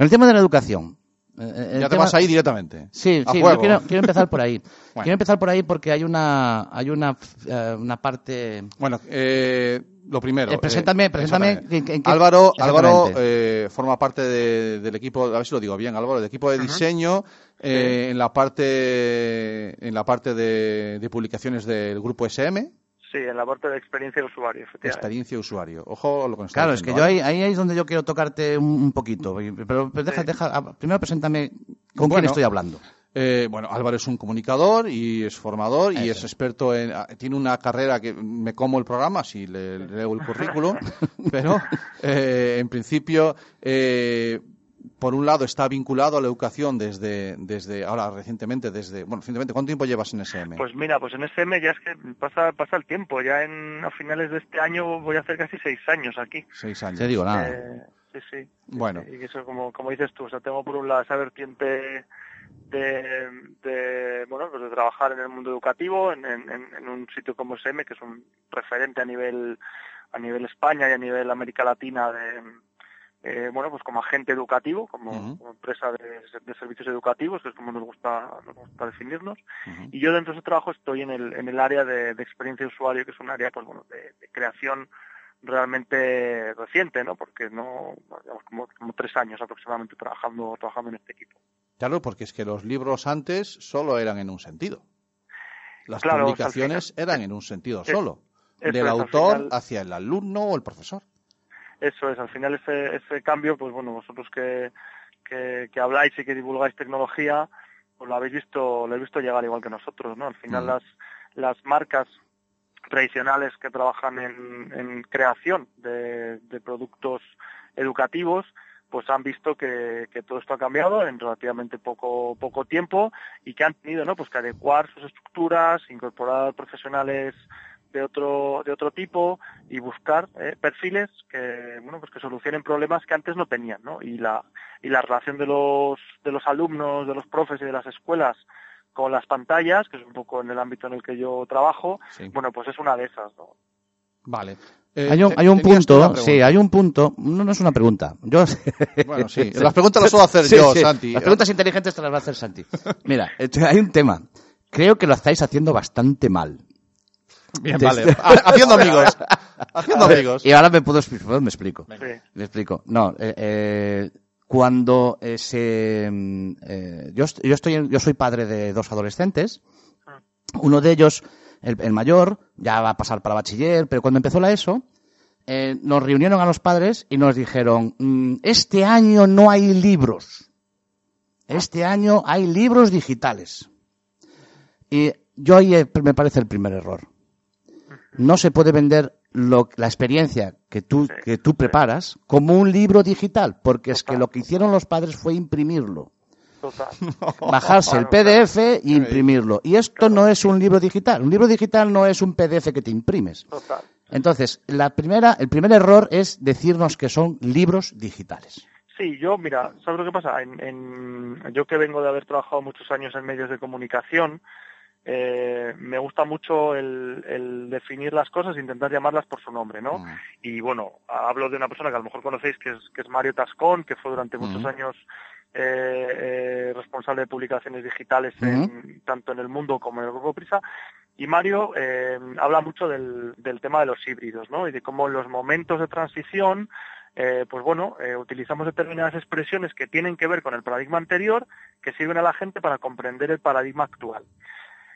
Con el tema de la educación. eh, eh, el ya te tema- vas ahí directamente. Sí, sí, yo quiero, quiero empezar por ahí. *laughs* Bueno. Quiero empezar por ahí porque hay una, hay una, eh, una parte. Bueno, eh, lo primero. Eh, preséntame- en- en qué- Álvaro, Álvaro eh, forma parte de- del equipo, a ver si lo digo bien, Álvaro, del equipo de diseño eh, en la parte, en la parte de, de publicaciones del grupo SM, Sí, en la parte de experiencia de usuario, efectivamente. experiencia de usuario. Ojo lo que nos está Claro, es que diciendo, yo ahí, ahí es donde yo quiero tocarte un, un poquito. y- Pero, pero deja, Sí. deja, primero preséntame con quién estoy hablando. Eh, bueno, Álvaro es un comunicador y es formador y Eso. es experto en. ah, Tiene una carrera que me como el programa si le, le leo el currículum, *laughs* pero eh, en principio, eh, por un lado, está vinculado a la educación desde, desde ahora recientemente, desde. Bueno, recientemente, ¿cuánto tiempo llevas en SM? Pues mira, pues en SM ya es que pasa, pasa el tiempo. Ya en, a finales de este año voy a hacer casi seis años aquí. Seis años. Te digo nada. Eh, sí, sí. Bueno. Y eso, como, como dices tú, o sea, tengo por un lado esa vertiente de, de, bueno, pues de trabajar en el mundo educativo, en, en, en- en un sitio como SM, que es un referente a nivel, a nivel España y a nivel América Latina de, eh, bueno, pues como agente educativo, como, empresa de, de servicios educativos, que es como nos gusta, nos gusta definirnos. Y yo dentro de ese trabajo estoy en el, en el área de, de experiencia de usuario, que es un área, pues bueno, de, de creación realmente reciente, ¿no? Porque no, digamos, como, como tres años aproximadamente trabajando, trabajando en este equipo. Claro, porque es que los libros antes solo eran en un sentido. Las Claro, o sea, al publicaciones final- eran en un sentido Eh, solo. Del autor final- hacia el alumno o el profesor. Eso es, al final ese, ese cambio, pues bueno, vosotros que, que, que habláis y que divulgáis tecnología, pues lo habéis visto, lo habéis visto llegar igual que nosotros, ¿no? Al final Mm. las, las marcas tradicionales que trabajan en, en creación de, de productos educativos, pues han visto que, que todo esto ha cambiado en relativamente poco poco tiempo y que han tenido no pues que adecuar sus estructuras incorporar profesionales de otro de otro tipo y buscar eh, perfiles que bueno pues que solucionen problemas que antes no tenían no y la y la relación de los de los alumnos de los profes y de las escuelas con las pantallas que es un poco en el ámbito en el que yo trabajo Sí. bueno pues es una de esas no Vale. Eh, Hay un, hay un punto, sí, hay un punto, no, no es una pregunta. Yo, *laughs* Bueno, sí. Las preguntas las suelo hacer Sí, yo, sí. Santi. Las preguntas inteligentes te las va a hacer Santi. *laughs* Mira, este, hay un tema. Creo que lo estáis haciendo bastante mal. Bien, vale. Ha- Haciendo amigos. Haciendo amigos. Y ahora me puedo expli- me explico. Sí. Me explico. No, eh, eh, cuando eh, se, mm, eh, yo, yo estoy, en- yo soy padre de dos adolescentes. Uno de ellos, el, el mayor, ya va a pasar para bachiller, pero cuando empezó la ESO, eh, nos reunieron a los padres y nos dijeron, "Mm, este año no hay libros. Este año hay libros digitales. Y yo ahí me parece el primer error. No se puede vender lo- la experiencia que tú, Sí, que tú sí. preparas como un libro digital, porque es que lo que hicieron los padres fue imprimirlo, total *laughs* bajarse el *laughs* PDF y imprimirlo. Y esto no es un libro digital. Un libro digital no es un PDF que te imprimes. total Entonces, la primera, el primer error es decirnos que son libros digitales. Sí, yo, mira, ¿sabes lo que pasa? En, en- yo que vengo de haber trabajado muchos años en medios de comunicación, eh, me gusta mucho el, el definir las cosas e intentar llamarlas por su nombre, ¿no? Mm. Y bueno, hablo de una persona que a lo mejor conocéis, que es, que es Mario Tascón, que fue durante muchos Ujú. años eh, eh, responsable de publicaciones digitales en- tanto en el mundo como en el Grupo Prisa. Y Mario habla mucho del, del tema de los híbridos, ¿no? Y de cómo en los momentos de transición eh, pues bueno, eh, utilizamos determinadas expresiones que tienen que ver con el paradigma anterior, que sirven a la gente para comprender el paradigma actual.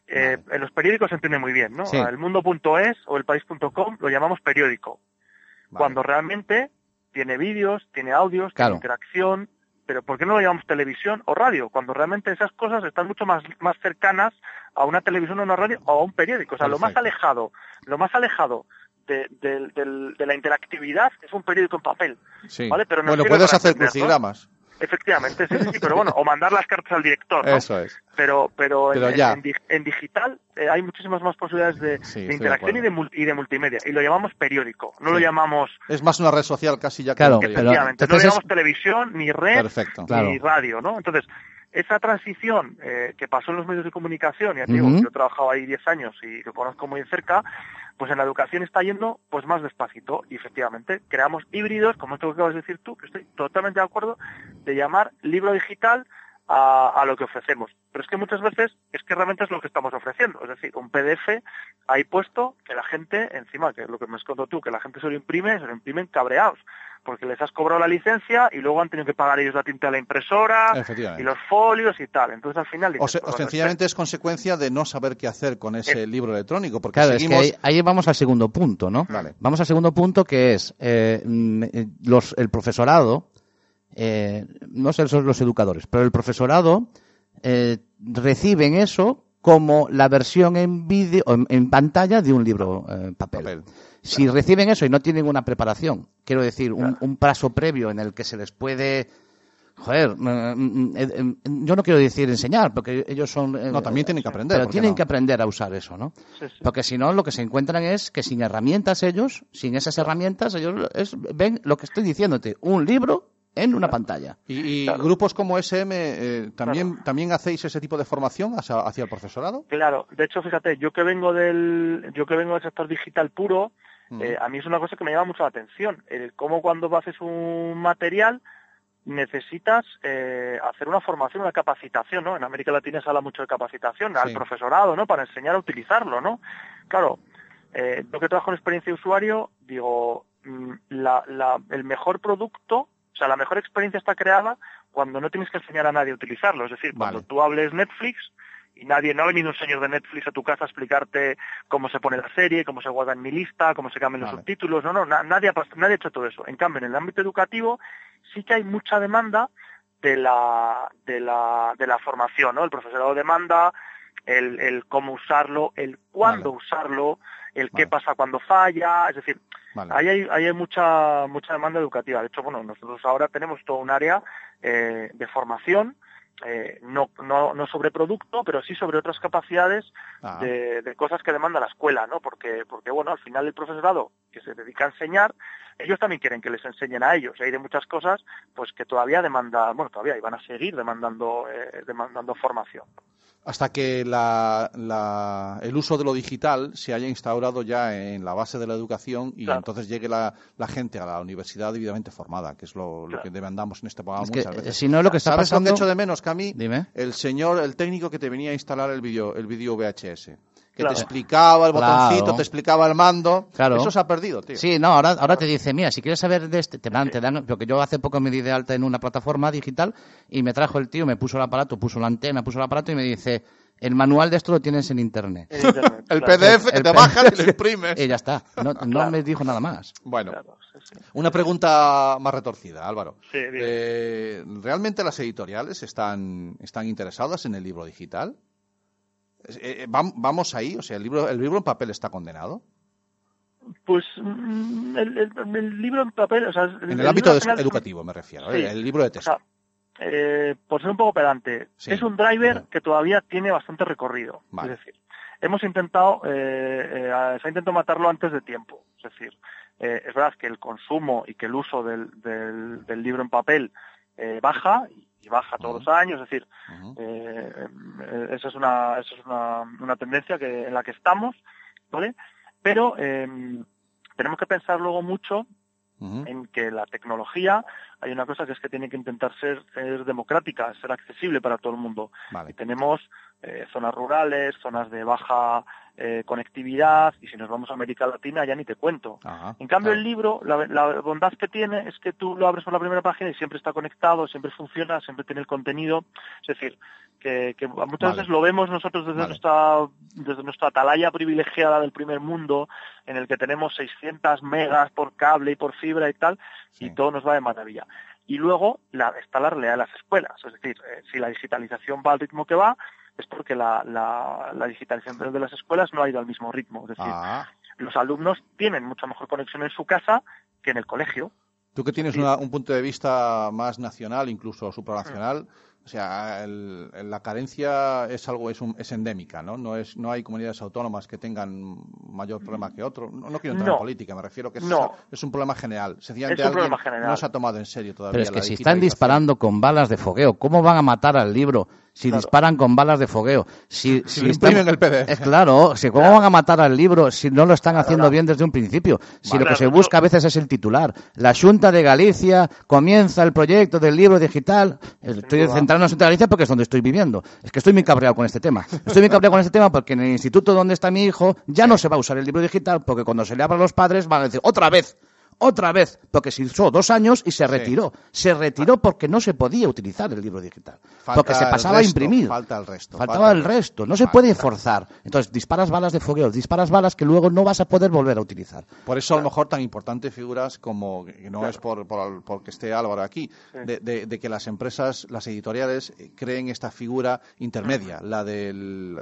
Eh, En los periódicos se entiende muy bien, ¿no? Sí. El mundo.es o el país.com lo llamamos periódico, Vale. cuando realmente tiene vídeos, tiene audios, Claro. tiene interacción, pero ¿por qué no lo llamamos televisión o radio? Cuando realmente esas cosas están mucho más, más cercanas a una televisión o una radio o a un periódico. O sea, lo más alejado, lo más alejado de, la interactividad es un periódico en papel. Sí. Vale, pero nos bueno, puedes hacer ¿no? crucigramas. Efectivamente, sí, sí, sí, pero bueno, *laughs* o mandar las cartas al director, ¿no? Eso es. Pero, pero, en- Pero en, ya. en en digital eh, hay muchísimas más posibilidades de, Sí, interacción y, de, y de multimedia. Y lo llamamos periódico, no lo llamamos, Es más una red social casi ya que Claro, pero- periódico. efectivamente, no lo llamamos televisión, ni red, Perfecto. Claro. ni radio, ¿no? Entonces, esa transición eh, que pasó en los medios de comunicación, ya te digo, Ujú. yo he trabajado ahí 10 años y lo conozco muy de cerca, pues en la educación está yendo pues más despacito y efectivamente creamos híbridos, como esto que acabas de decir tú, que estoy totalmente de acuerdo, de llamar libro digital a, a lo que ofrecemos. Pero es que muchas veces es que realmente es lo que estamos ofreciendo, es decir, un PDF ahí puesto que la gente, encima, que es lo que me has contado tú, que la gente se lo imprime, se lo imprimen cabreados, porque les has cobrado la licencia y luego han tenido que pagar ellos la tinta de la impresora Efectivamente. y los folios y tal. Entonces al final... O, dices, se- pues, o bueno, sencillamente es consecuencia de no saber qué hacer con ese Eh, libro electrónico, porque Claro, seguimos... es que ahí, ahí vamos al segundo punto, ¿no? Vale. Vamos al segundo punto que es eh, mm, eh, los, el profesorado, eh, no sé son los educadores, pero el profesorado eh, reciben eso como la versión en vídeo, en, pantalla de un libro eh, papel. Papel. Si reciben eso y no tienen una preparación, quiero decir, un, un paso previo en el que se les puede Joder, mm, mm, eh, eh, yo no quiero decir enseñar, porque ellos son... No, también tienen que aprender. Pero ¿por qué tienen no? que aprender a usar eso, ¿no? Sí, sí. Porque si no, lo que se encuentran es que sin herramientas ellos, sin esas herramientas, ellos es- ven lo que estoy diciéndote, un libro en una pantalla. ¿Y, y Claro. grupos como SM eh, también, también hacéis ese tipo de formación hacia, hacia el profesorado? Claro, de hecho, fíjate, yo que vengo del, yo que vengo del sector digital puro, Mm. Eh, a mí es una cosa que me llama mucho la atención, el cómo cuando haces un material necesitas eh, hacer una formación, una capacitación, ¿no? En América Latina se habla mucho de capacitación al profesorado, ¿no? Para enseñar a utilizarlo, ¿no? Claro, eh, yo que trabajo en experiencia de usuario, digo, mm, la, la- el mejor producto, o sea, la mejor experiencia está creada cuando no tienes que enseñar a nadie a utilizarlo. Es decir, cuando tú hables Netflix y nadie, no ha venido un señor de Netflix a tu casa a explicarte cómo se pone la serie, cómo se guarda en mi lista, cómo se cambian los subtítulos, no, no, na- nadie, ha, pas- nadie ha hecho todo eso. En cambio, en el ámbito educativo sí que hay mucha demanda de la, de la, de la formación, ¿no? El profesorado demanda el, el cómo usarlo, el cuándo Vale. usarlo, el qué pasa cuando falla, es decir, Vale. ahí hay, ahí hay mucha, mucha demanda educativa. De hecho, bueno, nosotros ahora tenemos todo un área eh, de formación, eh, no, no, no sobre producto, pero sí sobre otras capacidades Ah, de, de cosas que demanda la escuela, ¿no? Porque, porque, bueno, al final el profesorado que se dedica a enseñar, ellos también quieren que les enseñen a ellos. Hay de muchas cosas, pues que todavía demanda, bueno, todavía y van a seguir demandando, eh, demandando formación. Hasta que la- la- el uso de lo digital se haya instaurado ya en la base de la educación y Claro. entonces llegue la, la gente a la universidad debidamente formada, que es lo, que demandamos en este programa Es que, muchas eh, veces. si no, lo que está ¿Sabes lo que pasando... echo de menos, Cami? Dime. El señor, el técnico que te venía a instalar el vídeo el vídeo VHS. Que Claro. te explicaba el Claro. botoncito, te explicaba el mando. Claro. Eso se ha perdido, tío. Sí, no, ahora, ahora te dice, mira, si quieres saber de este, te dan, te dan, porque yo hace poco me di de alta en una plataforma digital y me trajo el tío, me puso el aparato, puso la antena, puso el aparato y me dice, el manual de esto lo tienes en internet. *laughs* El claro. PDF que te bajas y lo imprimes. *laughs* Y ya está, no, no Claro. me dijo nada más. Bueno, Claro, sí, sí. una pregunta más retorcida, Álvaro. Sí. Eh, ¿Realmente las editoriales están, están interesadas en el libro digital? Eh, eh, vam- ¿Vamos ahí? O sea, ¿el libro, ¿el libro en papel está condenado? Pues mm, el, el- el libro en papel, o sea, En el, ámbito final educativo me refiero, Sí. ¿eh? el libro de o texto. sea, eh, por ser un poco pedante, Sí. es un driver que todavía tiene bastante recorrido. Vale. Es decir, hemos intentado, eh, eh, se ha intentado matarlo antes de tiempo. Es decir, es verdad que el consumo y que el uso del, del- del libro en papel baja y, y baja todos los años. Es decir, eh, eh, esa es una, esa es una, una tendencia que, en la que estamos, ¿vale? Pero eh, tenemos que pensar luego mucho en que la tecnología hay una cosa que es que tiene que intentar ser, ser democrática, ser accesible para todo el mundo. Y tenemos eh, zonas rurales, zonas de baja eh, conectividad y si nos vamos a América Latina ya ni te cuento. Ajá, En cambio claro. el libro, la, la bondad que tiene es que tú lo abres por la primera página y siempre está conectado, siempre funciona, siempre tiene el contenido. Es decir, que, que muchas Vale. veces lo vemos nosotros desde Vale. nuestra desde nuestra atalaya privilegiada del primer mundo, en el que tenemos 600 megas por cable y por fibra y tal, Sí. y todo nos va de maravilla. Y luego la, está la realidad de las escuelas. Es decir, eh, si la digitalización va al ritmo que va, es porque la, la, la digitalización de las escuelas no ha ido al mismo ritmo. Es decir, Ah, los alumnos tienen mucha mejor conexión en su casa que en el colegio. Tú que tienes Sí. una- un punto de vista más nacional, incluso supranacional, o sea, el- el- la carencia es algo es, un- es endémica, ¿no? No es no hay comunidades autónomas que tengan mayor problema que otro. No, no quiero entrar en política, me refiero que es, No. es un problema general. Sencillamente Es un alguien problema general. no se ha tomado en serio todavía Pero es que la si están disparando con balas de fogueo, ¿cómo van a matar al libro si Claro. disparan con balas de fogueo? Si, Si si lo están- imprimen el PDF. Eh, claro, si ¿cómo van a matar al libro si no lo están haciendo claro. bien desde un principio? Si Vale. lo que se busca a veces es el titular. La Junta de Galicia comienza el proyecto del libro digital. Estoy centrado en la Junta de Galicia porque es donde estoy viviendo. Es que estoy muy cabreado con este tema. Estoy muy cabreado con este tema porque en el instituto donde está mi hijo ya no se va a usar el libro digital porque cuando se le abra a los padres van a decir otra vez. Otra vez, porque se usó dos años y se retiró. Se retiró porque no se podía utilizar el libro digital. Falta porque se pasaba a imprimir. falta el resto, Faltaba falta el resto. No se puede forzar. Entonces, disparas balas de fogueo, disparas balas que luego no vas a poder volver a utilizar. Por eso a lo mejor tan importantes figuras como, que no es por, por, porque esté Álvaro aquí, de, de- de que las empresas, las editoriales, eh, creen esta figura intermedia, la de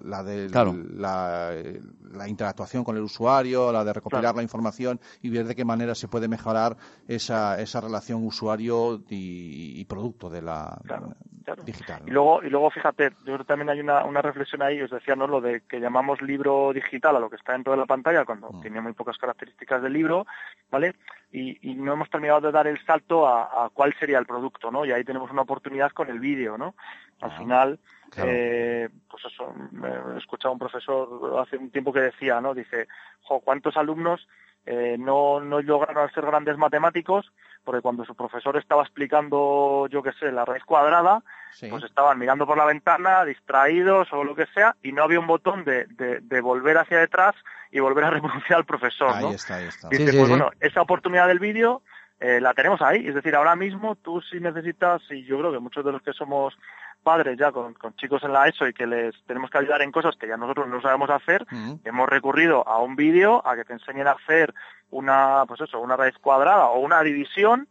la, del- Claro. la, eh, la interactuación con el usuario, la de recopilar Claro. la información y ver de qué manera se puede mejorar esa, esa relación usuario y, y producto de la Claro, claro. digital. ¿no? Y luego, y luego fíjate, yo creo que también hay una, una reflexión ahí, os decía, ¿no? Lo de que llamamos libro digital a lo que está dentro de la pantalla, cuando Mm. tenía muy pocas características del libro, ¿vale? Y, y no hemos terminado de dar el salto a, a cuál sería el producto, ¿no? Y ahí tenemos una oportunidad con el vídeo, ¿no? Al Ah, final, claro. eh, pues eso, he escuchado a un profesor hace un tiempo que decía, ¿no? Dice, jo, ¿cuántos alumnos eh, no, no lograron ser grandes matemáticos porque cuando su profesor estaba explicando, yo qué sé, la raíz cuadrada, Sí. pues estaban mirando por la ventana, distraídos o lo que sea, y no había un botón de, de, de volver hacia detrás y volver a *laughs* reproducir al profesor, ahí ¿no? está, ahí está. Y Sí, dice, sí, pues sí. bueno, esa oportunidad del vídeo eh, la tenemos ahí. Es decir, ahora mismo tú si necesitas, y yo creo que muchos de los que somos padres ya con, con chicos en la ESO y que les tenemos que ayudar en cosas que ya nosotros no sabemos hacer, hemos recurrido a un vídeo a que te enseñen a hacer una, pues eso, una raíz cuadrada o una división.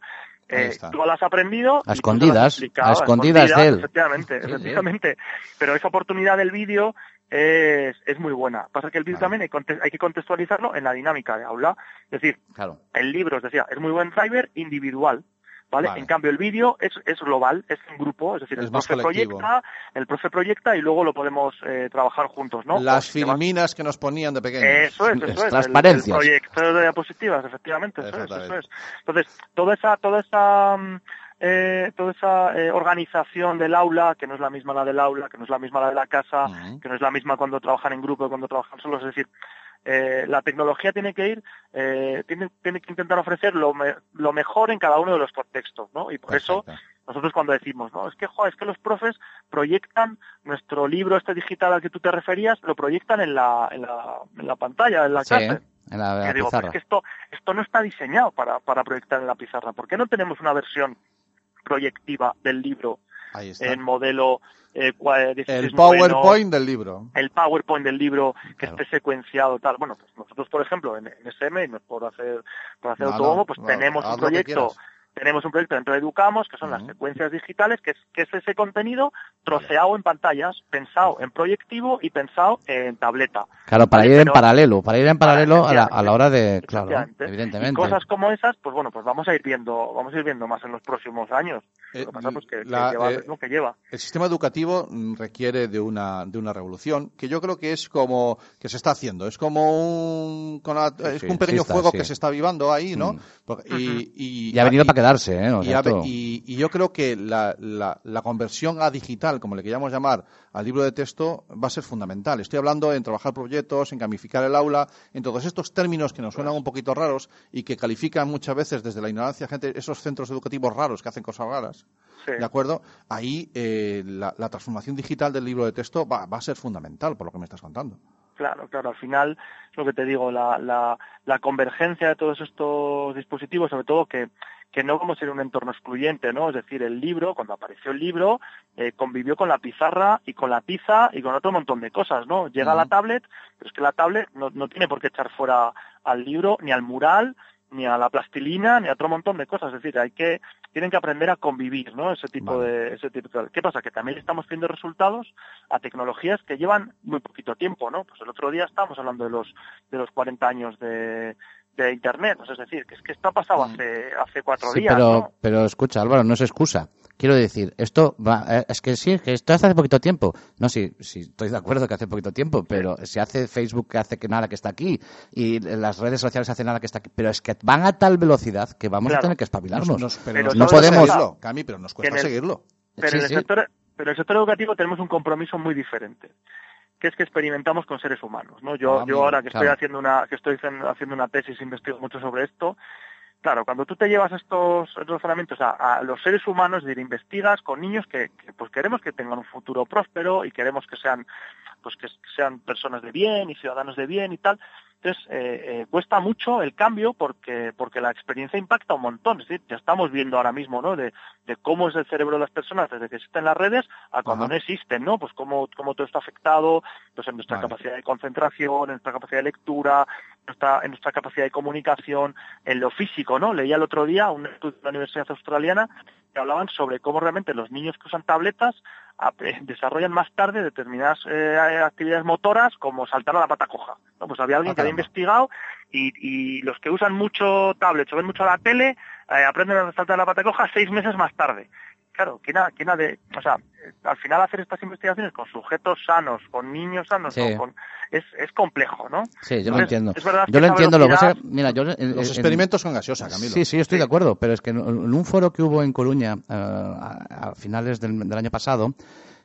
Eh, tú la has aprendido. has escondidas, a escondidas de él. Efectivamente, efectivamente. Pero esa oportunidad del vídeo es, es muy buena. Pasa que el vídeo Claro. también hay, hay que contextualizarlo en la dinámica de aula. Es decir, Claro. el libro, os decía, es muy buen driver individual. ¿Vale? Vale. En cambio, el vídeo es, es global, es un grupo, es decir, el profe proyecta, el profe proyecta y luego lo podemos eh, trabajar juntos, ¿no? Las Pues, filminas que nos ponían de pequeños. eso es, Es *laughs* eso es. transparencias. El, proyector de diapositivas, efectivamente, eso es, eso es. Entonces, toda esa, toda esa, mm, eh, toda esa eh, organización del aula, que no es la misma la del aula, que no es la misma la de la casa, que no es la misma cuando trabajan en grupo, cuando trabajan solos, es decir, eh, la tecnología tiene que ir, eh, tiene, tiene que intentar ofrecer lo, me- lo mejor en cada uno de los contextos, ¿no? Y por eso nosotros cuando decimos, no, es que, jo, es que los profes proyectan nuestro libro este digital al que tú te referías, lo proyectan en la, en la, en la pantalla, en la Sí, clase. en la, la digo, pizarra. pues que esto, esto no está diseñado para, para proyectar en la pizarra. ¿Por qué no tenemos una versión proyectiva del libro Ahí está. en modelo eh, 16 El PowerPoint del libro. el PowerPoint del libro que Claro. esté secuenciado tal. Bueno, pues nosotros, por ejemplo, en, en SM, por hacer, por hacer No, pues no, tenemos un proyecto. Tenemos un proyecto dentro de Educamos, que son las secuencias digitales, que es, que es ese contenido troceado en pantallas, pensado en proyectivo y pensado en tableta. Claro, para Vale, ir en paralelo, para ir en paralelo a la, efectivamente, a la hora de, claro, evidentemente. Y cosas como esas, pues bueno, pues vamos a ir viendo, vamos a ir viendo más en los próximos años. Eh, Lo que pasa pues que, que la- lleva eh, el ritmo que lleva. El sistema educativo mm, requiere de una, de una revolución que yo creo que es como que se está haciendo. Es como un, con la- es sí, un pequeño sí está, fuego sí. que se está avivando ahí, ¿no? Mm. Porque- y, y- Y ha venido y- para quedarse, ¿eh? O y, sea, a ve- esto- y- y yo creo que la, la- la conversión a digital, como le queríamos llamar, al libro de texto, va a ser fundamental. Estoy hablando en trabajar proyectos, en gamificar el aula, en todos estos términos que nos suenan un poquito raros y que califican muchas veces desde la ignorancia gente, esos centros educativos raros que hacen cosas raras. Sí. ¿De acuerdo? Ahí eh, la, la transformación digital del libro de texto va, va a ser fundamental, por lo que me estás contando. Claro, claro, al final es lo que te digo, la, la, la convergencia de todos estos dispositivos, sobre todo que, que no vamos a ser un entorno excluyente, ¿no? Es decir, el libro, cuando apareció el libro, eh, convivió con la pizarra y con la tiza y con otro montón de cosas, ¿no? Llega la tablet, pero es que la tablet no, no tiene por qué echar fuera al libro, ni al mural, ni a la plastilina, ni a otro montón de cosas. Es decir, hay que, tienen que aprender a convivir, ¿no? Ese tipo Vale. de, ese tipo de. ¿Qué pasa? Que también estamos viendo resultados a tecnologías que llevan muy poquito tiempo, ¿no? Pues el otro día estábamos hablando de los, de los 40 años de, de Internet, es decir, que es que esto ha pasado hace, hace cuatro Sí, días, pero, ¿no? pero escucha, Álvaro, no es excusa. Quiero decir, esto va, eh, es que sí, que esto hace poquito tiempo. No, sí, sí, estoy de acuerdo que hace poquito tiempo, pero si hace Facebook que hace que nada que está aquí y las redes sociales hacen nada que está aquí, pero es que van a tal velocidad que vamos Claro. a tener que espabilarnos. Nos- nos- pero no podemos- seguirlo, Cami, pero nos cuesta el- seguirlo. Pero, Sí, en el sí. sector, pero en el sector educativo tenemos un compromiso muy diferente, que es que experimentamos con seres humanos, ¿no? Yo, Ah, yo ahora que estoy haciendo una, que estoy haciendo haciendo una tesis, investigo mucho sobre esto, Claro, cuando tú te llevas estos razonamientos a, a los seres humanos, es decir, investigas con niños que, que, pues queremos que tengan un futuro próspero y queremos que sean pues que sean personas de bien y ciudadanos de bien y tal. Entonces, eh, eh, cuesta mucho el cambio porque, porque la experiencia impacta un montón. Es decir, ya estamos viendo ahora mismo, ¿no? De, de cómo es el cerebro de las personas desde que existen las redes a cuando Ajá. no existen, ¿no? Pues cómo, cómo todo está afectado, pues en nuestra Vale. capacidad de concentración, en nuestra capacidad de lectura, nuestra, en nuestra capacidad de comunicación, en lo físico, ¿no? Leía el otro día un estudio de la Universidad Australiana que hablaban sobre cómo realmente los niños que usan tabletas desarrollan más tarde determinadas eh, actividades motoras como saltar a la pata coja. ¿no? Pues había alguien Ah, que había investigado y, y los que usan mucho tablets o ven mucho la tele eh, aprenden a saltar a la pata coja seis meses más tarde. Claro, ¿quién ha, quién ha de, o sea, al final hacer estas investigaciones con sujetos sanos, con niños sanos, Sí. con, es, es complejo, ¿no? Sí, yo lo entiendo. es verdad Yo que lo entiendo, lo que pasa mira, yo... en- Los en- experimentos con gaseosa, Camilo. Sí, sí, estoy Sí. de acuerdo, pero es que en, en un foro que hubo en Coruña eh, a, a finales del, del año pasado,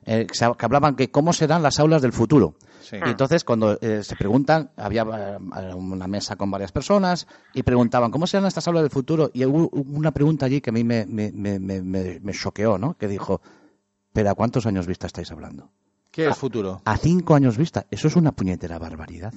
eh, que hablaban que cómo serán las aulas del futuro. Sí. Y entonces, cuando eh, se preguntan, había eh, una mesa con varias personas y preguntaban, ¿cómo serán estas aulas del futuro? Y hubo una pregunta allí que a mí me, me, me, me, me- me choqueó, ¿no? Que dijo, ¿pero a cuántos años vista estáis hablando? ¿Qué es futuro? A cinco años vista. Eso es una puñetera barbaridad.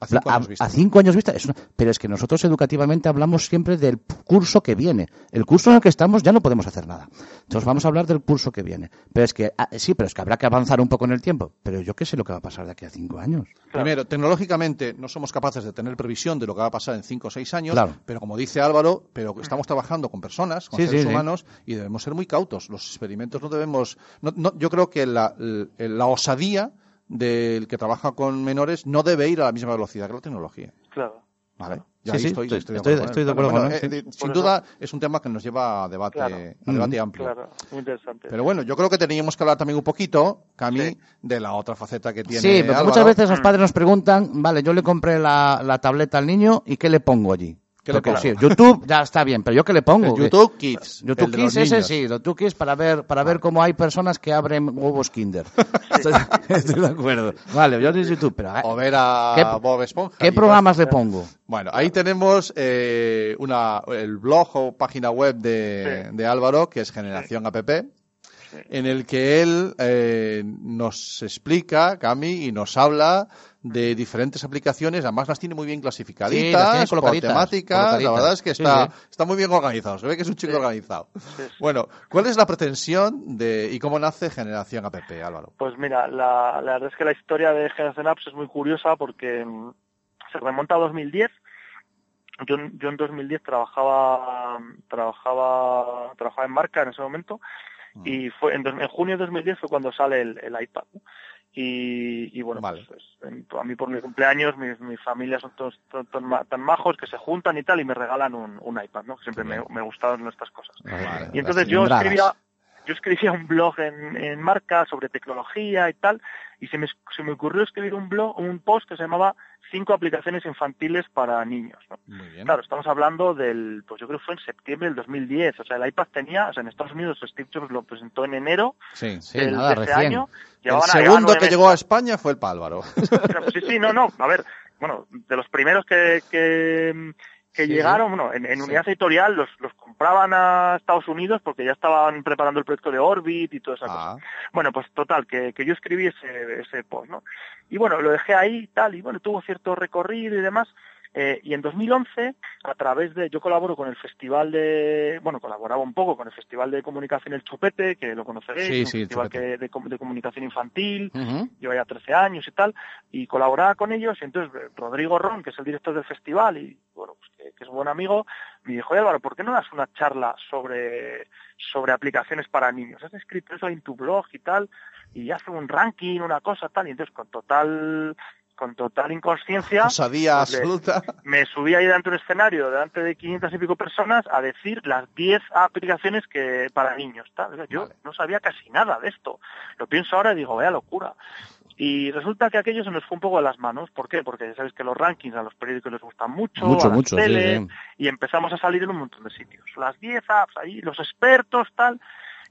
A cinco años vista. a cinco años vista. es una- pero es que nosotros educativamente hablamos siempre del curso que viene. El curso en el que estamos ya no podemos hacer nada. Entonces vamos a hablar del curso que viene. Pero es que, ah, sí, pero es que habrá que avanzar un poco en el tiempo. Pero yo qué sé lo que va a pasar de aquí a cinco años. Primero, tecnológicamente no somos capaces de tener previsión de lo que va a pasar en 5 o 6 años, Claro. pero como dice Álvaro, pero estamos trabajando con personas, con Sí, seres sí, sí. humanos, y debemos ser muy cautos. Los experimentos no debemos... no- no- yo creo que la osadía del que trabaja con menores no debe ir a la misma velocidad que la tecnología. Claro. ¿Vale? Ya Sí, ahí sí, estoy, estoy- estoy, estoy- de acuerdo estoy de con él. acuerdo Bueno, con él, eh, sí. Sin duda es un tema que nos lleva a debate, Claro. a debate Mm. amplio. Claro, muy interesante. Pero bueno, yo creo que teníamos que hablar también un poquito, Cami, Sí. de la otra faceta que tiene Sí, porque Álvaro. muchas veces los Mm. padres nos preguntan, vale, yo le compré la, la tableta al niño y ¿qué le pongo allí? ¿Qué le Porque pongo? sí, YouTube *laughs* ya está bien, pero ¿yo qué le pongo? El YouTube Kids. YouTube Kids, ese niños. sí, YouTube Kids para ver, para ver cómo hay personas que abren huevos Kinder. *laughs* Estoy, estoy de acuerdo. Vale, yo de YouTube, pero O ver a ¿Qué- Bob Esponja. ¿qué programas le pongo? Bueno, ahí tenemos eh, una, el blog o página web de, Sí. de Álvaro, que es Generación App, en el que él eh, nos explica, Cami, y nos habla de diferentes aplicaciones, además las tiene muy bien Sí, las clasificaditas, tiene por colocaditas, temáticas, la verdad es que Sí, está, sí. está muy bien organizado, se ve que es un chico Sí. organizado. Sí, sí. Bueno, ¿cuál es la pretensión de y cómo nace Generación App, Álvaro? Pues mira, la, la verdad es que la historia de Generación Apps es muy curiosa porque mm, se remonta a 2010. Yo, en- yo en 2010 trabajaba, trabajaba, trabajaba en marca en ese momento y fue en, en junio de 2010 fue cuando sale el, el iPad. ¿no? Y, y bueno, Vale. pues, a mí por mi cumpleaños, mis, mi familia son todos, todos tan, ma- tan majos que se juntan y tal y me regalan un, un iPad, ¿no? Que siempre me, me gustaban estas cosas. Vale. Y entonces yo escribía, yo escribía un blog en, en marca sobre tecnología y tal, y se me, se me ocurrió escribir un blog, un post que se llamaba cinco aplicaciones infantiles para niños. ¿no? Muy bien. Claro, estamos hablando del, pues yo creo que fue en septiembre del 2010. O sea, el iPad tenía, o sea, en Estados Unidos Steve Jobs lo presentó en enero Sí. Sí, del- nada, de ese recién. año. El Llevaban segundo que llegó a España fue el Pálvaro. *laughs* Claro, Sí, sí, no, no. A ver, bueno, de los primeros que, que, que Sí, llegaron, bueno, en, en Sí. unidad editorial los, los compraban a Estados Unidos porque ya estaban preparando el proyecto de Orbit y toda esa cosa. Ah, Bueno, pues total, que, que yo escribí ese, ese post, ¿no? Y bueno, lo dejé ahí y tal, y bueno, tuvo cierto recorrido y demás. Eh, y en 2011, a través de, yo colaboro con el festival de, bueno, colaboraba un poco con el festival de comunicación El Chupete, que lo conoceréis, Sí, un sí, festival que- de, com- de comunicación infantil, lleva ya 13 años y tal, y colaboraba con ellos, y entonces eh, Rodrigo Ron, que es el director del festival, y bueno, pues que, que es un buen amigo, me dijo, "Oye, Álvaro, ¿por qué no das una charla sobre, sobre aplicaciones para niños? Has escrito eso en tu blog y tal, y hace un ranking, una cosa tal, y entonces con total con total inconsciencia osadía pues absoluta. me subí ahí delante de un escenario, delante de 500 y pico personas, a decir las 10 aplicaciones que para niños. sea, Yo Vale. no sabía casi nada de esto. Lo pienso ahora y digo, vaya locura. Y resulta que aquello se nos fue un poco de las manos. ¿Por qué? Porque ya sabes que los rankings a los periódicos les gustan mucho, Mucho, a las mucho, teles, sí. y empezamos a salir en un montón de sitios. Las 10 apps ahí, los expertos, tal.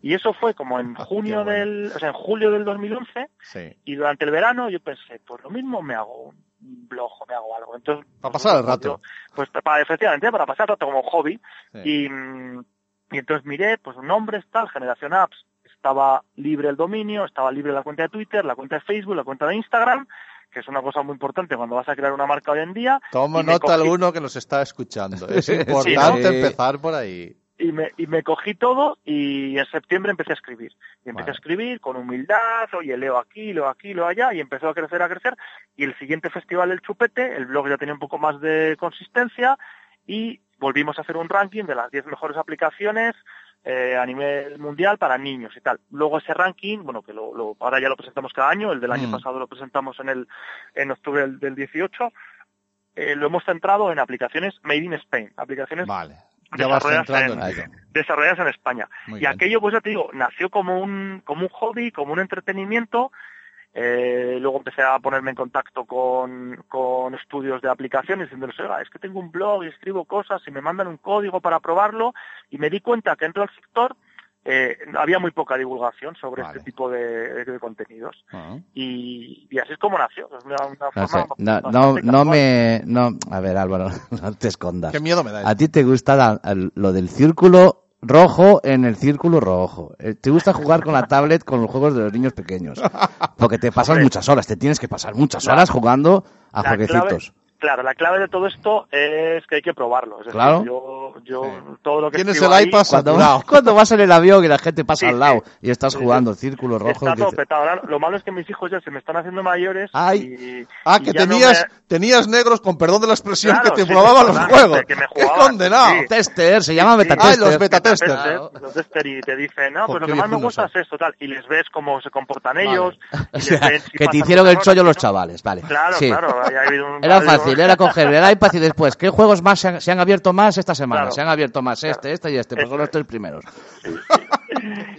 Y eso fue como en Ah, junio bueno. del, o sea, en julio del 2011, Sí. y durante el verano yo pensé, pues lo mismo me hago un blog o me hago algo. Entonces, Para pasar el pues, rato. yo- pues para, efectivamente, para pasar el rato como hobby. Sí. Y, mm, y entonces miré, pues nombres, tal, Generación Apps. Estaba libre el dominio, estaba libre la cuenta de Twitter, la cuenta de Facebook, la cuenta de Instagram, que es una cosa muy importante cuando vas a crear una marca hoy en día. Me nota cogí- alguno que nos está escuchando. *laughs* Es Sí, importante ¿no? empezar por ahí. Y me, y me cogí todo y en septiembre empecé a escribir. Y empecé Vale. a escribir con humildad, oye, leo aquí, leo aquí, leo allá, y empezó a crecer, a crecer. Y el siguiente festival, el Chupete, el blog ya tenía un poco más de consistencia y volvimos a hacer un ranking de las 10 mejores aplicaciones eh, a nivel mundial para niños y tal. Luego ese ranking, bueno, que lo, lo- ahora ya lo presentamos cada año, el del año Mm. pasado lo presentamos en el en octubre del, del 18, eh, lo hemos centrado en aplicaciones made in Spain, aplicaciones Vale. Ya desarrolladas en- en ello. desarrolladas en España. Muy y bien. aquello, pues ya te digo, nació como un, como un hobby, como un entretenimiento. Eh, luego empecé a ponerme en contacto con, con estudios de aplicaciones, diciéndoles, oiga, es que tengo un blog y escribo cosas y me mandan un código para probarlo. Y me di cuenta que dentro del sector eh, había muy poca divulgación sobre Vale. este tipo de, de contenidos. Ah. Y, y así es como nació. Es una, una No sé, no, me... No, a ver, Álvaro, *laughs* no te escondas. Qué miedo me da. A ti te gusta la- el- lo del círculo rojo en el círculo rojo. Eh, Te gusta jugar con la tablet con los juegos de los niños pequeños. Porque te pasas muchas horas, te tienes que pasar muchas La- horas jugando a la clave, jueguecitos. Claro, la clave de todo esto es que hay que probarlo. Es decir, Claro. yo, yo Sí. todo lo que Tienes el ahí iPad Cuando, saturado. *laughs* cuando vas en el avión y la gente pasa Sí, al lado sí. y estás jugando el sí. círculo rojo. Está todo petado. Ahora, lo malo es que mis hijos ya se me están haciendo mayores Ay. y, Ah, y que no tenías, me- tenías negros, con perdón de la expresión, Claro, que te sí, probaban los juegos. que me. Tester, se llama Sí, beta sí. Ay, tester. los beta Los testers. testers, los testers y te dicen, no, pues lo que más me gusta es esto, tal. Y les ves cómo se comportan ellos. *laughs* Que te hicieron el chollo los chavales, vale. Claro, claro. ahí ha habido un- Era habido- fácil, era coger el iPad y después, ¿qué juegos más se han, se han abierto más esta semana? Claro. Se han abierto más este, este y este, pues son los es. tres primeros.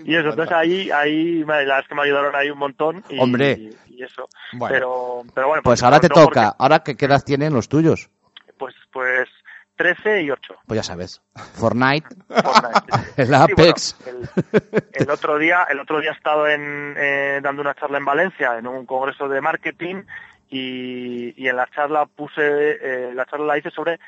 Y eso, entonces ahí, ahí, la verdad es que me ayudaron ahí un montón. Y, Hombre. Y, y eso. Bueno. Pero, pero bueno. Pues porque- ahora te no, porque- toca, ahora que qué edad tienen los tuyos, Pues, pues 13 y 8. pues ya sabes, Fortnite, Fortnite. *laughs* el Sí, Apex. bueno, el, el otro día, el otro día he estado en, eh, dando una charla en Valencia en un congreso de marketing y, y en la charla puse, eh, la charla la hice sobre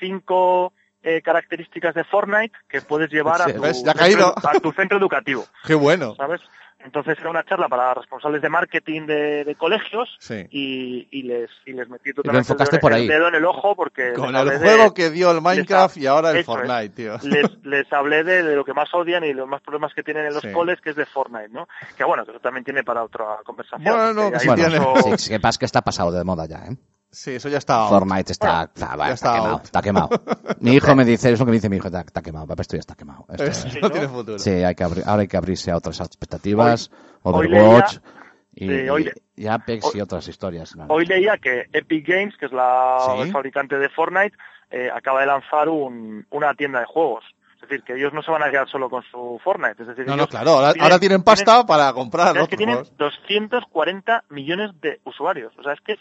cinco eh, características de Fortnite que puedes llevar a tu, centro, a tu centro educativo, *laughs* ¡Qué bueno! ¿sabes? Entonces era una charla para responsables de marketing de, de colegios Sí. y, y les y les metí totalmente enfocaste el, dedo, por el ahí. dedo en el ojo porque Con el de- juego que dio el Minecraft les- y ahora el eso. Fortnite, tío. les, *laughs* les hablé de, de lo que más odian y los más problemas que tienen en los Sí. coles, que es de Fortnite, ¿no? Que bueno, que eso también tiene para otra conversación. Bueno, que que Bueno, tiene. mucho- sí, que pasa que está pasado de moda ya, ¿eh? Sí, eso ya está. out. Fortnite está, Bueno, está, va, está está quemado, out. está quemado. *laughs* Mi hijo me dice, eso que me dice mi hijo, está, está quemado, papá, esto ya está quemado. Esto- Sí, *laughs* no ¿no? tiene futuro. Sí, hay que abrir- ahora hay que abrirse a otras expectativas, Hoy- hoy Overwatch leía- y, sí, hoy- y Apex hoy- y otras historias. ¿no? Hoy leía que Epic Games, que es la Sí. fabricante de Fortnite, eh, acaba de lanzar un, una tienda de juegos. Es decir, que ellos no se van a quedar solo con su Fortnite. Es decir, No, no, ellos claro. Ahora, tienen- ahora tienen pasta para comprar Es que otros tienen juegos. 240 millones de usuarios. O sea, es que es,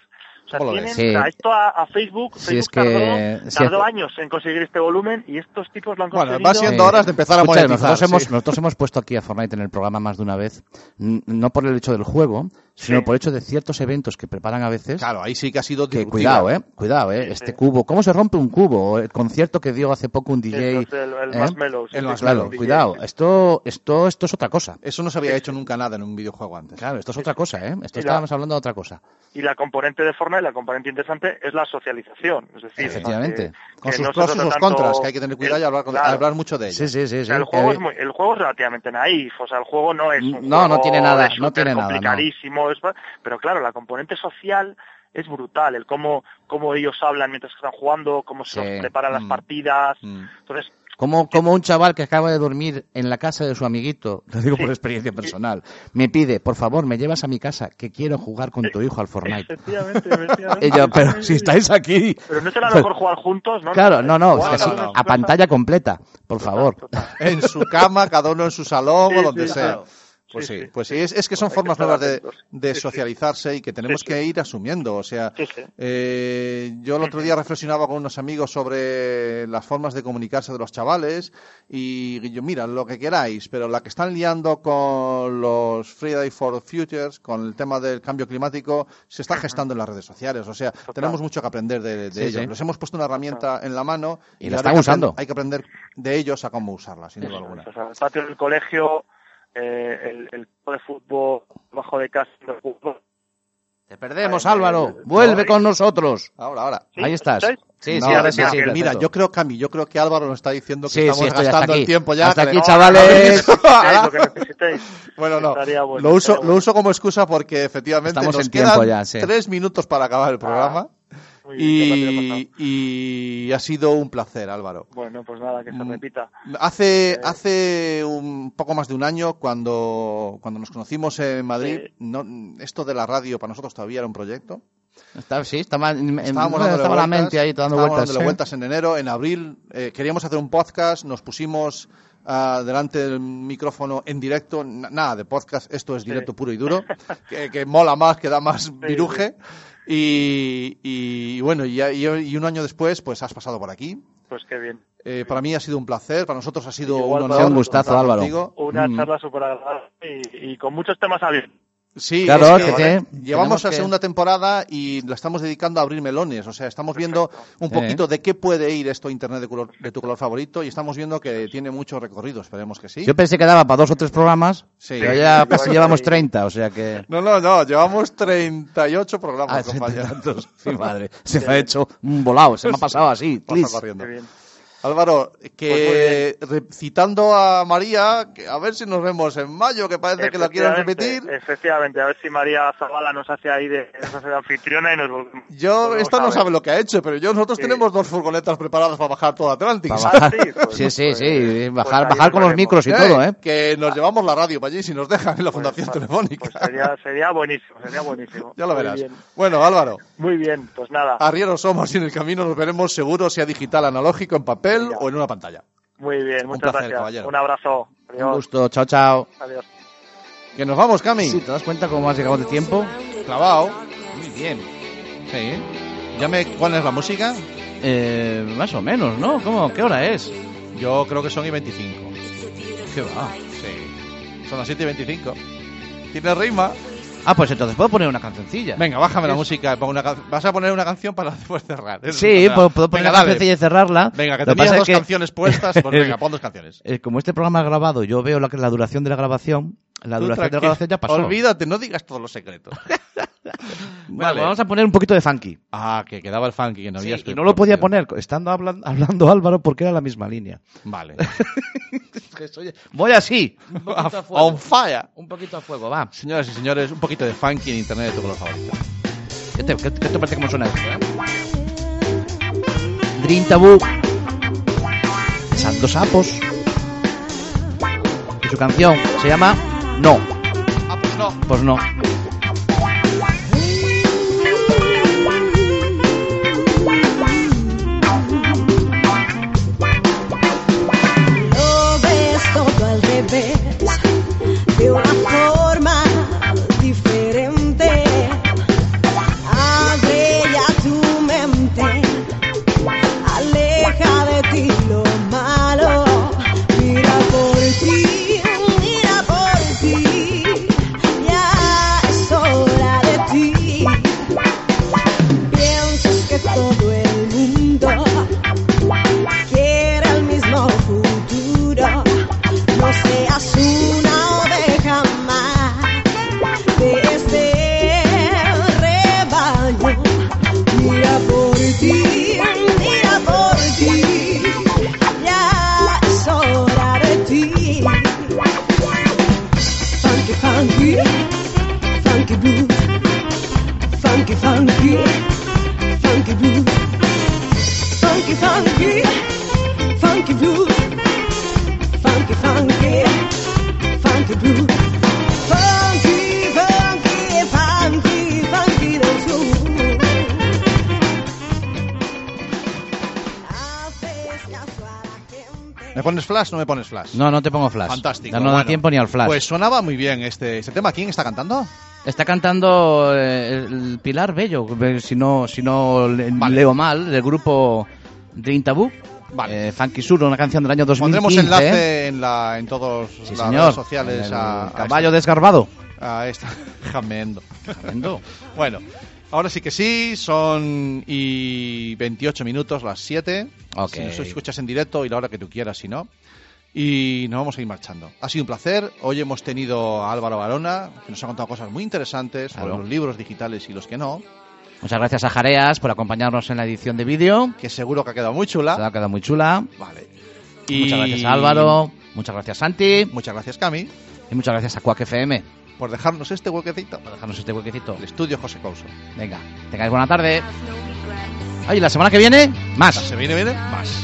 sea, ¿Cómo lo tienen, ves? Sí. o sea, esto a, a Facebook, Sí, Facebook es que- tardó, tardó es- años en conseguir este volumen y estos tipos lo han Bueno, conseguido. va siendo horas de empezar a Escucha, monetizar. nosotros, hemos, sí. nosotros hemos puesto aquí a Fortnite en el programa más de una vez, no por el hecho del juego, sino Sí. por el hecho de ciertos eventos que preparan a veces. Claro, ahí sí que ha sido Que cuidado, eh, cuidado, eh, Sí, este sí. cubo, ¿cómo se rompe un cubo? El concierto que dio hace poco un DJ. entonces el, el ¿eh? Marshmallow, El sí, Marshmallow, Claro, el DJ, cuidado, esto, esto, esto es otra cosa. Eso no se había hecho nunca nada en un videojuego antes. Claro, esto es otra cosa, ¿eh? Esto Y la- estábamos hablando de otra cosa. Y la componente de Fortnite, la componente interesante, es la socialización. Es decir, Efectivamente. que- Con que sus no pros y sus contras, que hay que tener cuidado y hablar, con- Claro. hablar mucho de ello. Sí, sí, sí. O sea, el, juego es muy- el juego es relativamente naif, o sea, el juego no es un No, no juego tiene nada, no tiene nada, no. Es- pero claro, la componente social es brutal, el cómo, cómo ellos hablan mientras están jugando, cómo se Sí. preparan las Mm. partidas, Mm. entonces Como, como un chaval que acaba de dormir en la casa de su amiguito, *laughs* lo digo por experiencia personal, me pide, por favor, me llevas a mi casa, que quiero jugar con tu hijo al Fortnite. efectivamente, *laughs* pero si estáis aquí. Pero no será mejor jugar juntos, ¿no? Claro, no, no, es que sí, a pantalla completa, por favor. Total. En su cama, cada uno en su salón Sí, o donde sí, sea. claro. Pues sí, Sí, sí. pues sí, es, es que son formas nuevas de, atentos. de Sí, sí. socializarse y que tenemos Sí, sí. que ir asumiendo. O sea, Sí, sí. eh, yo el otro día reflexionaba con unos amigos sobre las formas de comunicarse de los chavales y yo, mira, lo que queráis, pero la que están liando con los Friday for Futures, con el tema del cambio climático, se está gestando en las redes sociales. O sea, tenemos mucho que aprender de, de Sí, ellos. sí. Les hemos puesto una herramienta en la mano Y la están usando. Hay que aprender de ellos a cómo usarla, sin duda alguna. O sea, el patio del colegio, eh, el, el de fútbol, bajo de casa, de fútbol. Te perdemos, Álvaro. Vuelve con nosotros. Ahora, ahora. ¿Sí? Ahí estás. Sí, No, sí, ahora sí, mira, sí. que- Mira, perfecto. yo creo, Cami, yo creo que Álvaro nos está diciendo que Sí, estamos gastando aquí. el tiempo ya. Hasta que aquí, le- chavales. *laughs* Lo que necesitéis. Bueno, no. Bueno, lo, uso, lo uso como excusa porque efectivamente Estamos nos en tiempo quedan ya, sí. tres minutos para acabar el programa. Muy bien, y, y ha sido un placer, Álvaro. Bueno, pues nada, que se Mm. repita. Hace, hace un poco más de un año, cuando, cuando nos conocimos en Madrid, Sí. no, esto de la radio para nosotros todavía era un proyecto. Está, sí, estaba, en- Estábamos dándole estaba la vueltas, mente ahí dando vueltas. dándole ¿eh? vueltas en enero, en abril. eh, queríamos hacer un podcast, nos pusimos ah, delante del micrófono en directo. nada de podcast, esto es directo puro y duro, *laughs* que, que mola más, que da más viruje. Y, y bueno, y, y- y un año después, pues has pasado por aquí. Pues qué bien. Eh, para mí ha sido un placer, para nosotros ha sido Igual un honor. un gustazo, Álvaro. contigo. Una Mm. charla súper agradable y, y con muchos temas abiertos. Sí, Claro, es que que te- llevamos tenemos a que- segunda temporada y la estamos dedicando a abrir melones. O sea, estamos viendo un poquito de qué puede ir esto Internet de, color- de tu color favorito y estamos viendo que tiene mucho recorrido. Esperemos que sí. Yo pensé que daba para dos o tres programas, Sí. pero ya Sí, casi llevamos 30, o sea que... No, no, no, llevamos 38 programas, Ah, compañero. tantos. Sí, madre. Se me ha hecho un volado, se me ha pasado así. Pasa corriendo. Qué bien. Álvaro, Pues que re- citando a María, que a ver si nos vemos en mayo, que parece que la quieren repetir. Efectivamente, a ver si María Zavala nos hace ahí de, nos hace de anfitriona y nos volvemos. Yo, volvemos esta no sabe lo que ha hecho, pero yo nosotros Sí. tenemos dos furgonetas preparadas para bajar todo Atlántico. Para Ah, bajar. sí, *laughs* pues- sí, sí, pues- sí. pues Bajar, bajar con los nos micros y Eh, todo, ¿eh? Que nos llevamos la radio para allí si nos dejan en la Pues, Fundación pues, Telefónica. Pues sería, sería buenísimo, sería buenísimo. ya lo Muy verás. bien. Bueno, Álvaro, Muy bien, pues nada, arrieros somos y en el camino nos veremos seguro, sea digital, analógico, en papel O en una pantalla. muy bien, un muchas placer, gracias. caballero. Un abrazo. Un Adiós. gusto. Chao, chao. Adiós. Que nos vamos, Cami. Sí, ¿te das cuenta cómo has llegado de tiempo? Clavado. Muy bien. Sí. ¿Ya me pones la música? Eh, más o menos, ¿no? ¿Cómo? ¿Qué hora es? Yo creo que son y 25. ¿Qué va? Sí. Son las 7 y 25. ¿Tiene rima? Ah, pues entonces puedo poner una cancioncilla. Venga, bájame la música. pongo una can- Vas a poner una canción para *laughs* después cerrar. Sí, puedo, poner Venga, una cancioncilla y cerrarla. Venga, que tenías dos que, canciones puestas. Pues *laughs* venga, pon dos canciones. eh, como este programa es grabado, yo veo la, la duración de la grabación. La Tú duración de la ya pasó. Olvídate, no digas todos los secretos. *laughs* Bueno, Vale. vamos a poner un poquito de funky. Ah, que quedaba el funky que no Sí, habías y no lo podía poner estando hablan- hablando Álvaro porque era la misma línea. Vale. *laughs* Voy así. Un *laughs* a fuego. On fire. Un poquito a fuego, va. Señoras y señores, un poquito de funky en internet de tu color favorito. ¿Qué te, qué- qué te parece cómo suena esto, eh? Dream Taboo. Santos Sapos. Y su canción se llama No. Ah, pues no. Pues no. No, no te pongo flash. Fantástico. No da tiempo ni al flash. Pues sonaba muy bien este, este tema. ¿Quién está cantando? Está cantando eh, el Pilar Bello, si no, si no le- Vale. leo mal, del grupo Dream Taboo. Vale. Eh, Funky Sur, una canción del año 2015. Pondremos enlace en, la, en todos Sí, las redes sociales El a, a caballo esta- desgarbado. a esta. *laughs* Jamendo. Tremendo. *laughs* Bueno, ahora sí que sí, son y 28 minutos, las 7. Ok. Si nos escuchas en directo y la hora que tú quieras, si no. Y nos vamos a ir marchando. Ha sido un placer. Hoy hemos tenido a Álvaro Barona, que nos ha contado cosas muy interesantes sobre Claro. los libros digitales y los que no, Muchas gracias a Jareas por acompañarnos en la edición de vídeo. que seguro que ha quedado muy Se chula. ha quedado muy chula. Vale. Muchas gracias a Álvaro, muchas gracias Santi Muchas gracias, Cami, y muchas gracias a Quack FM por dejarnos este huequecito. por dejarnos este huequecito. El estudio José Couso. Venga, tengáis buena tarde. Ay, la semana que viene, más. ¿Se viene, viene? Más.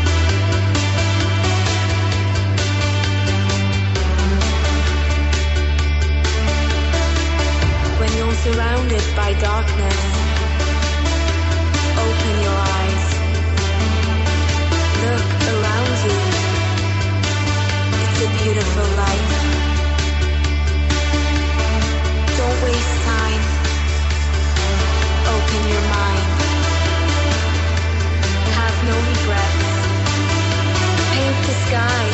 surrounded by darkness. Open your eyes. Look around you. It's a beautiful life. Don't waste time. Open your mind. Have no regrets. Paint the sky.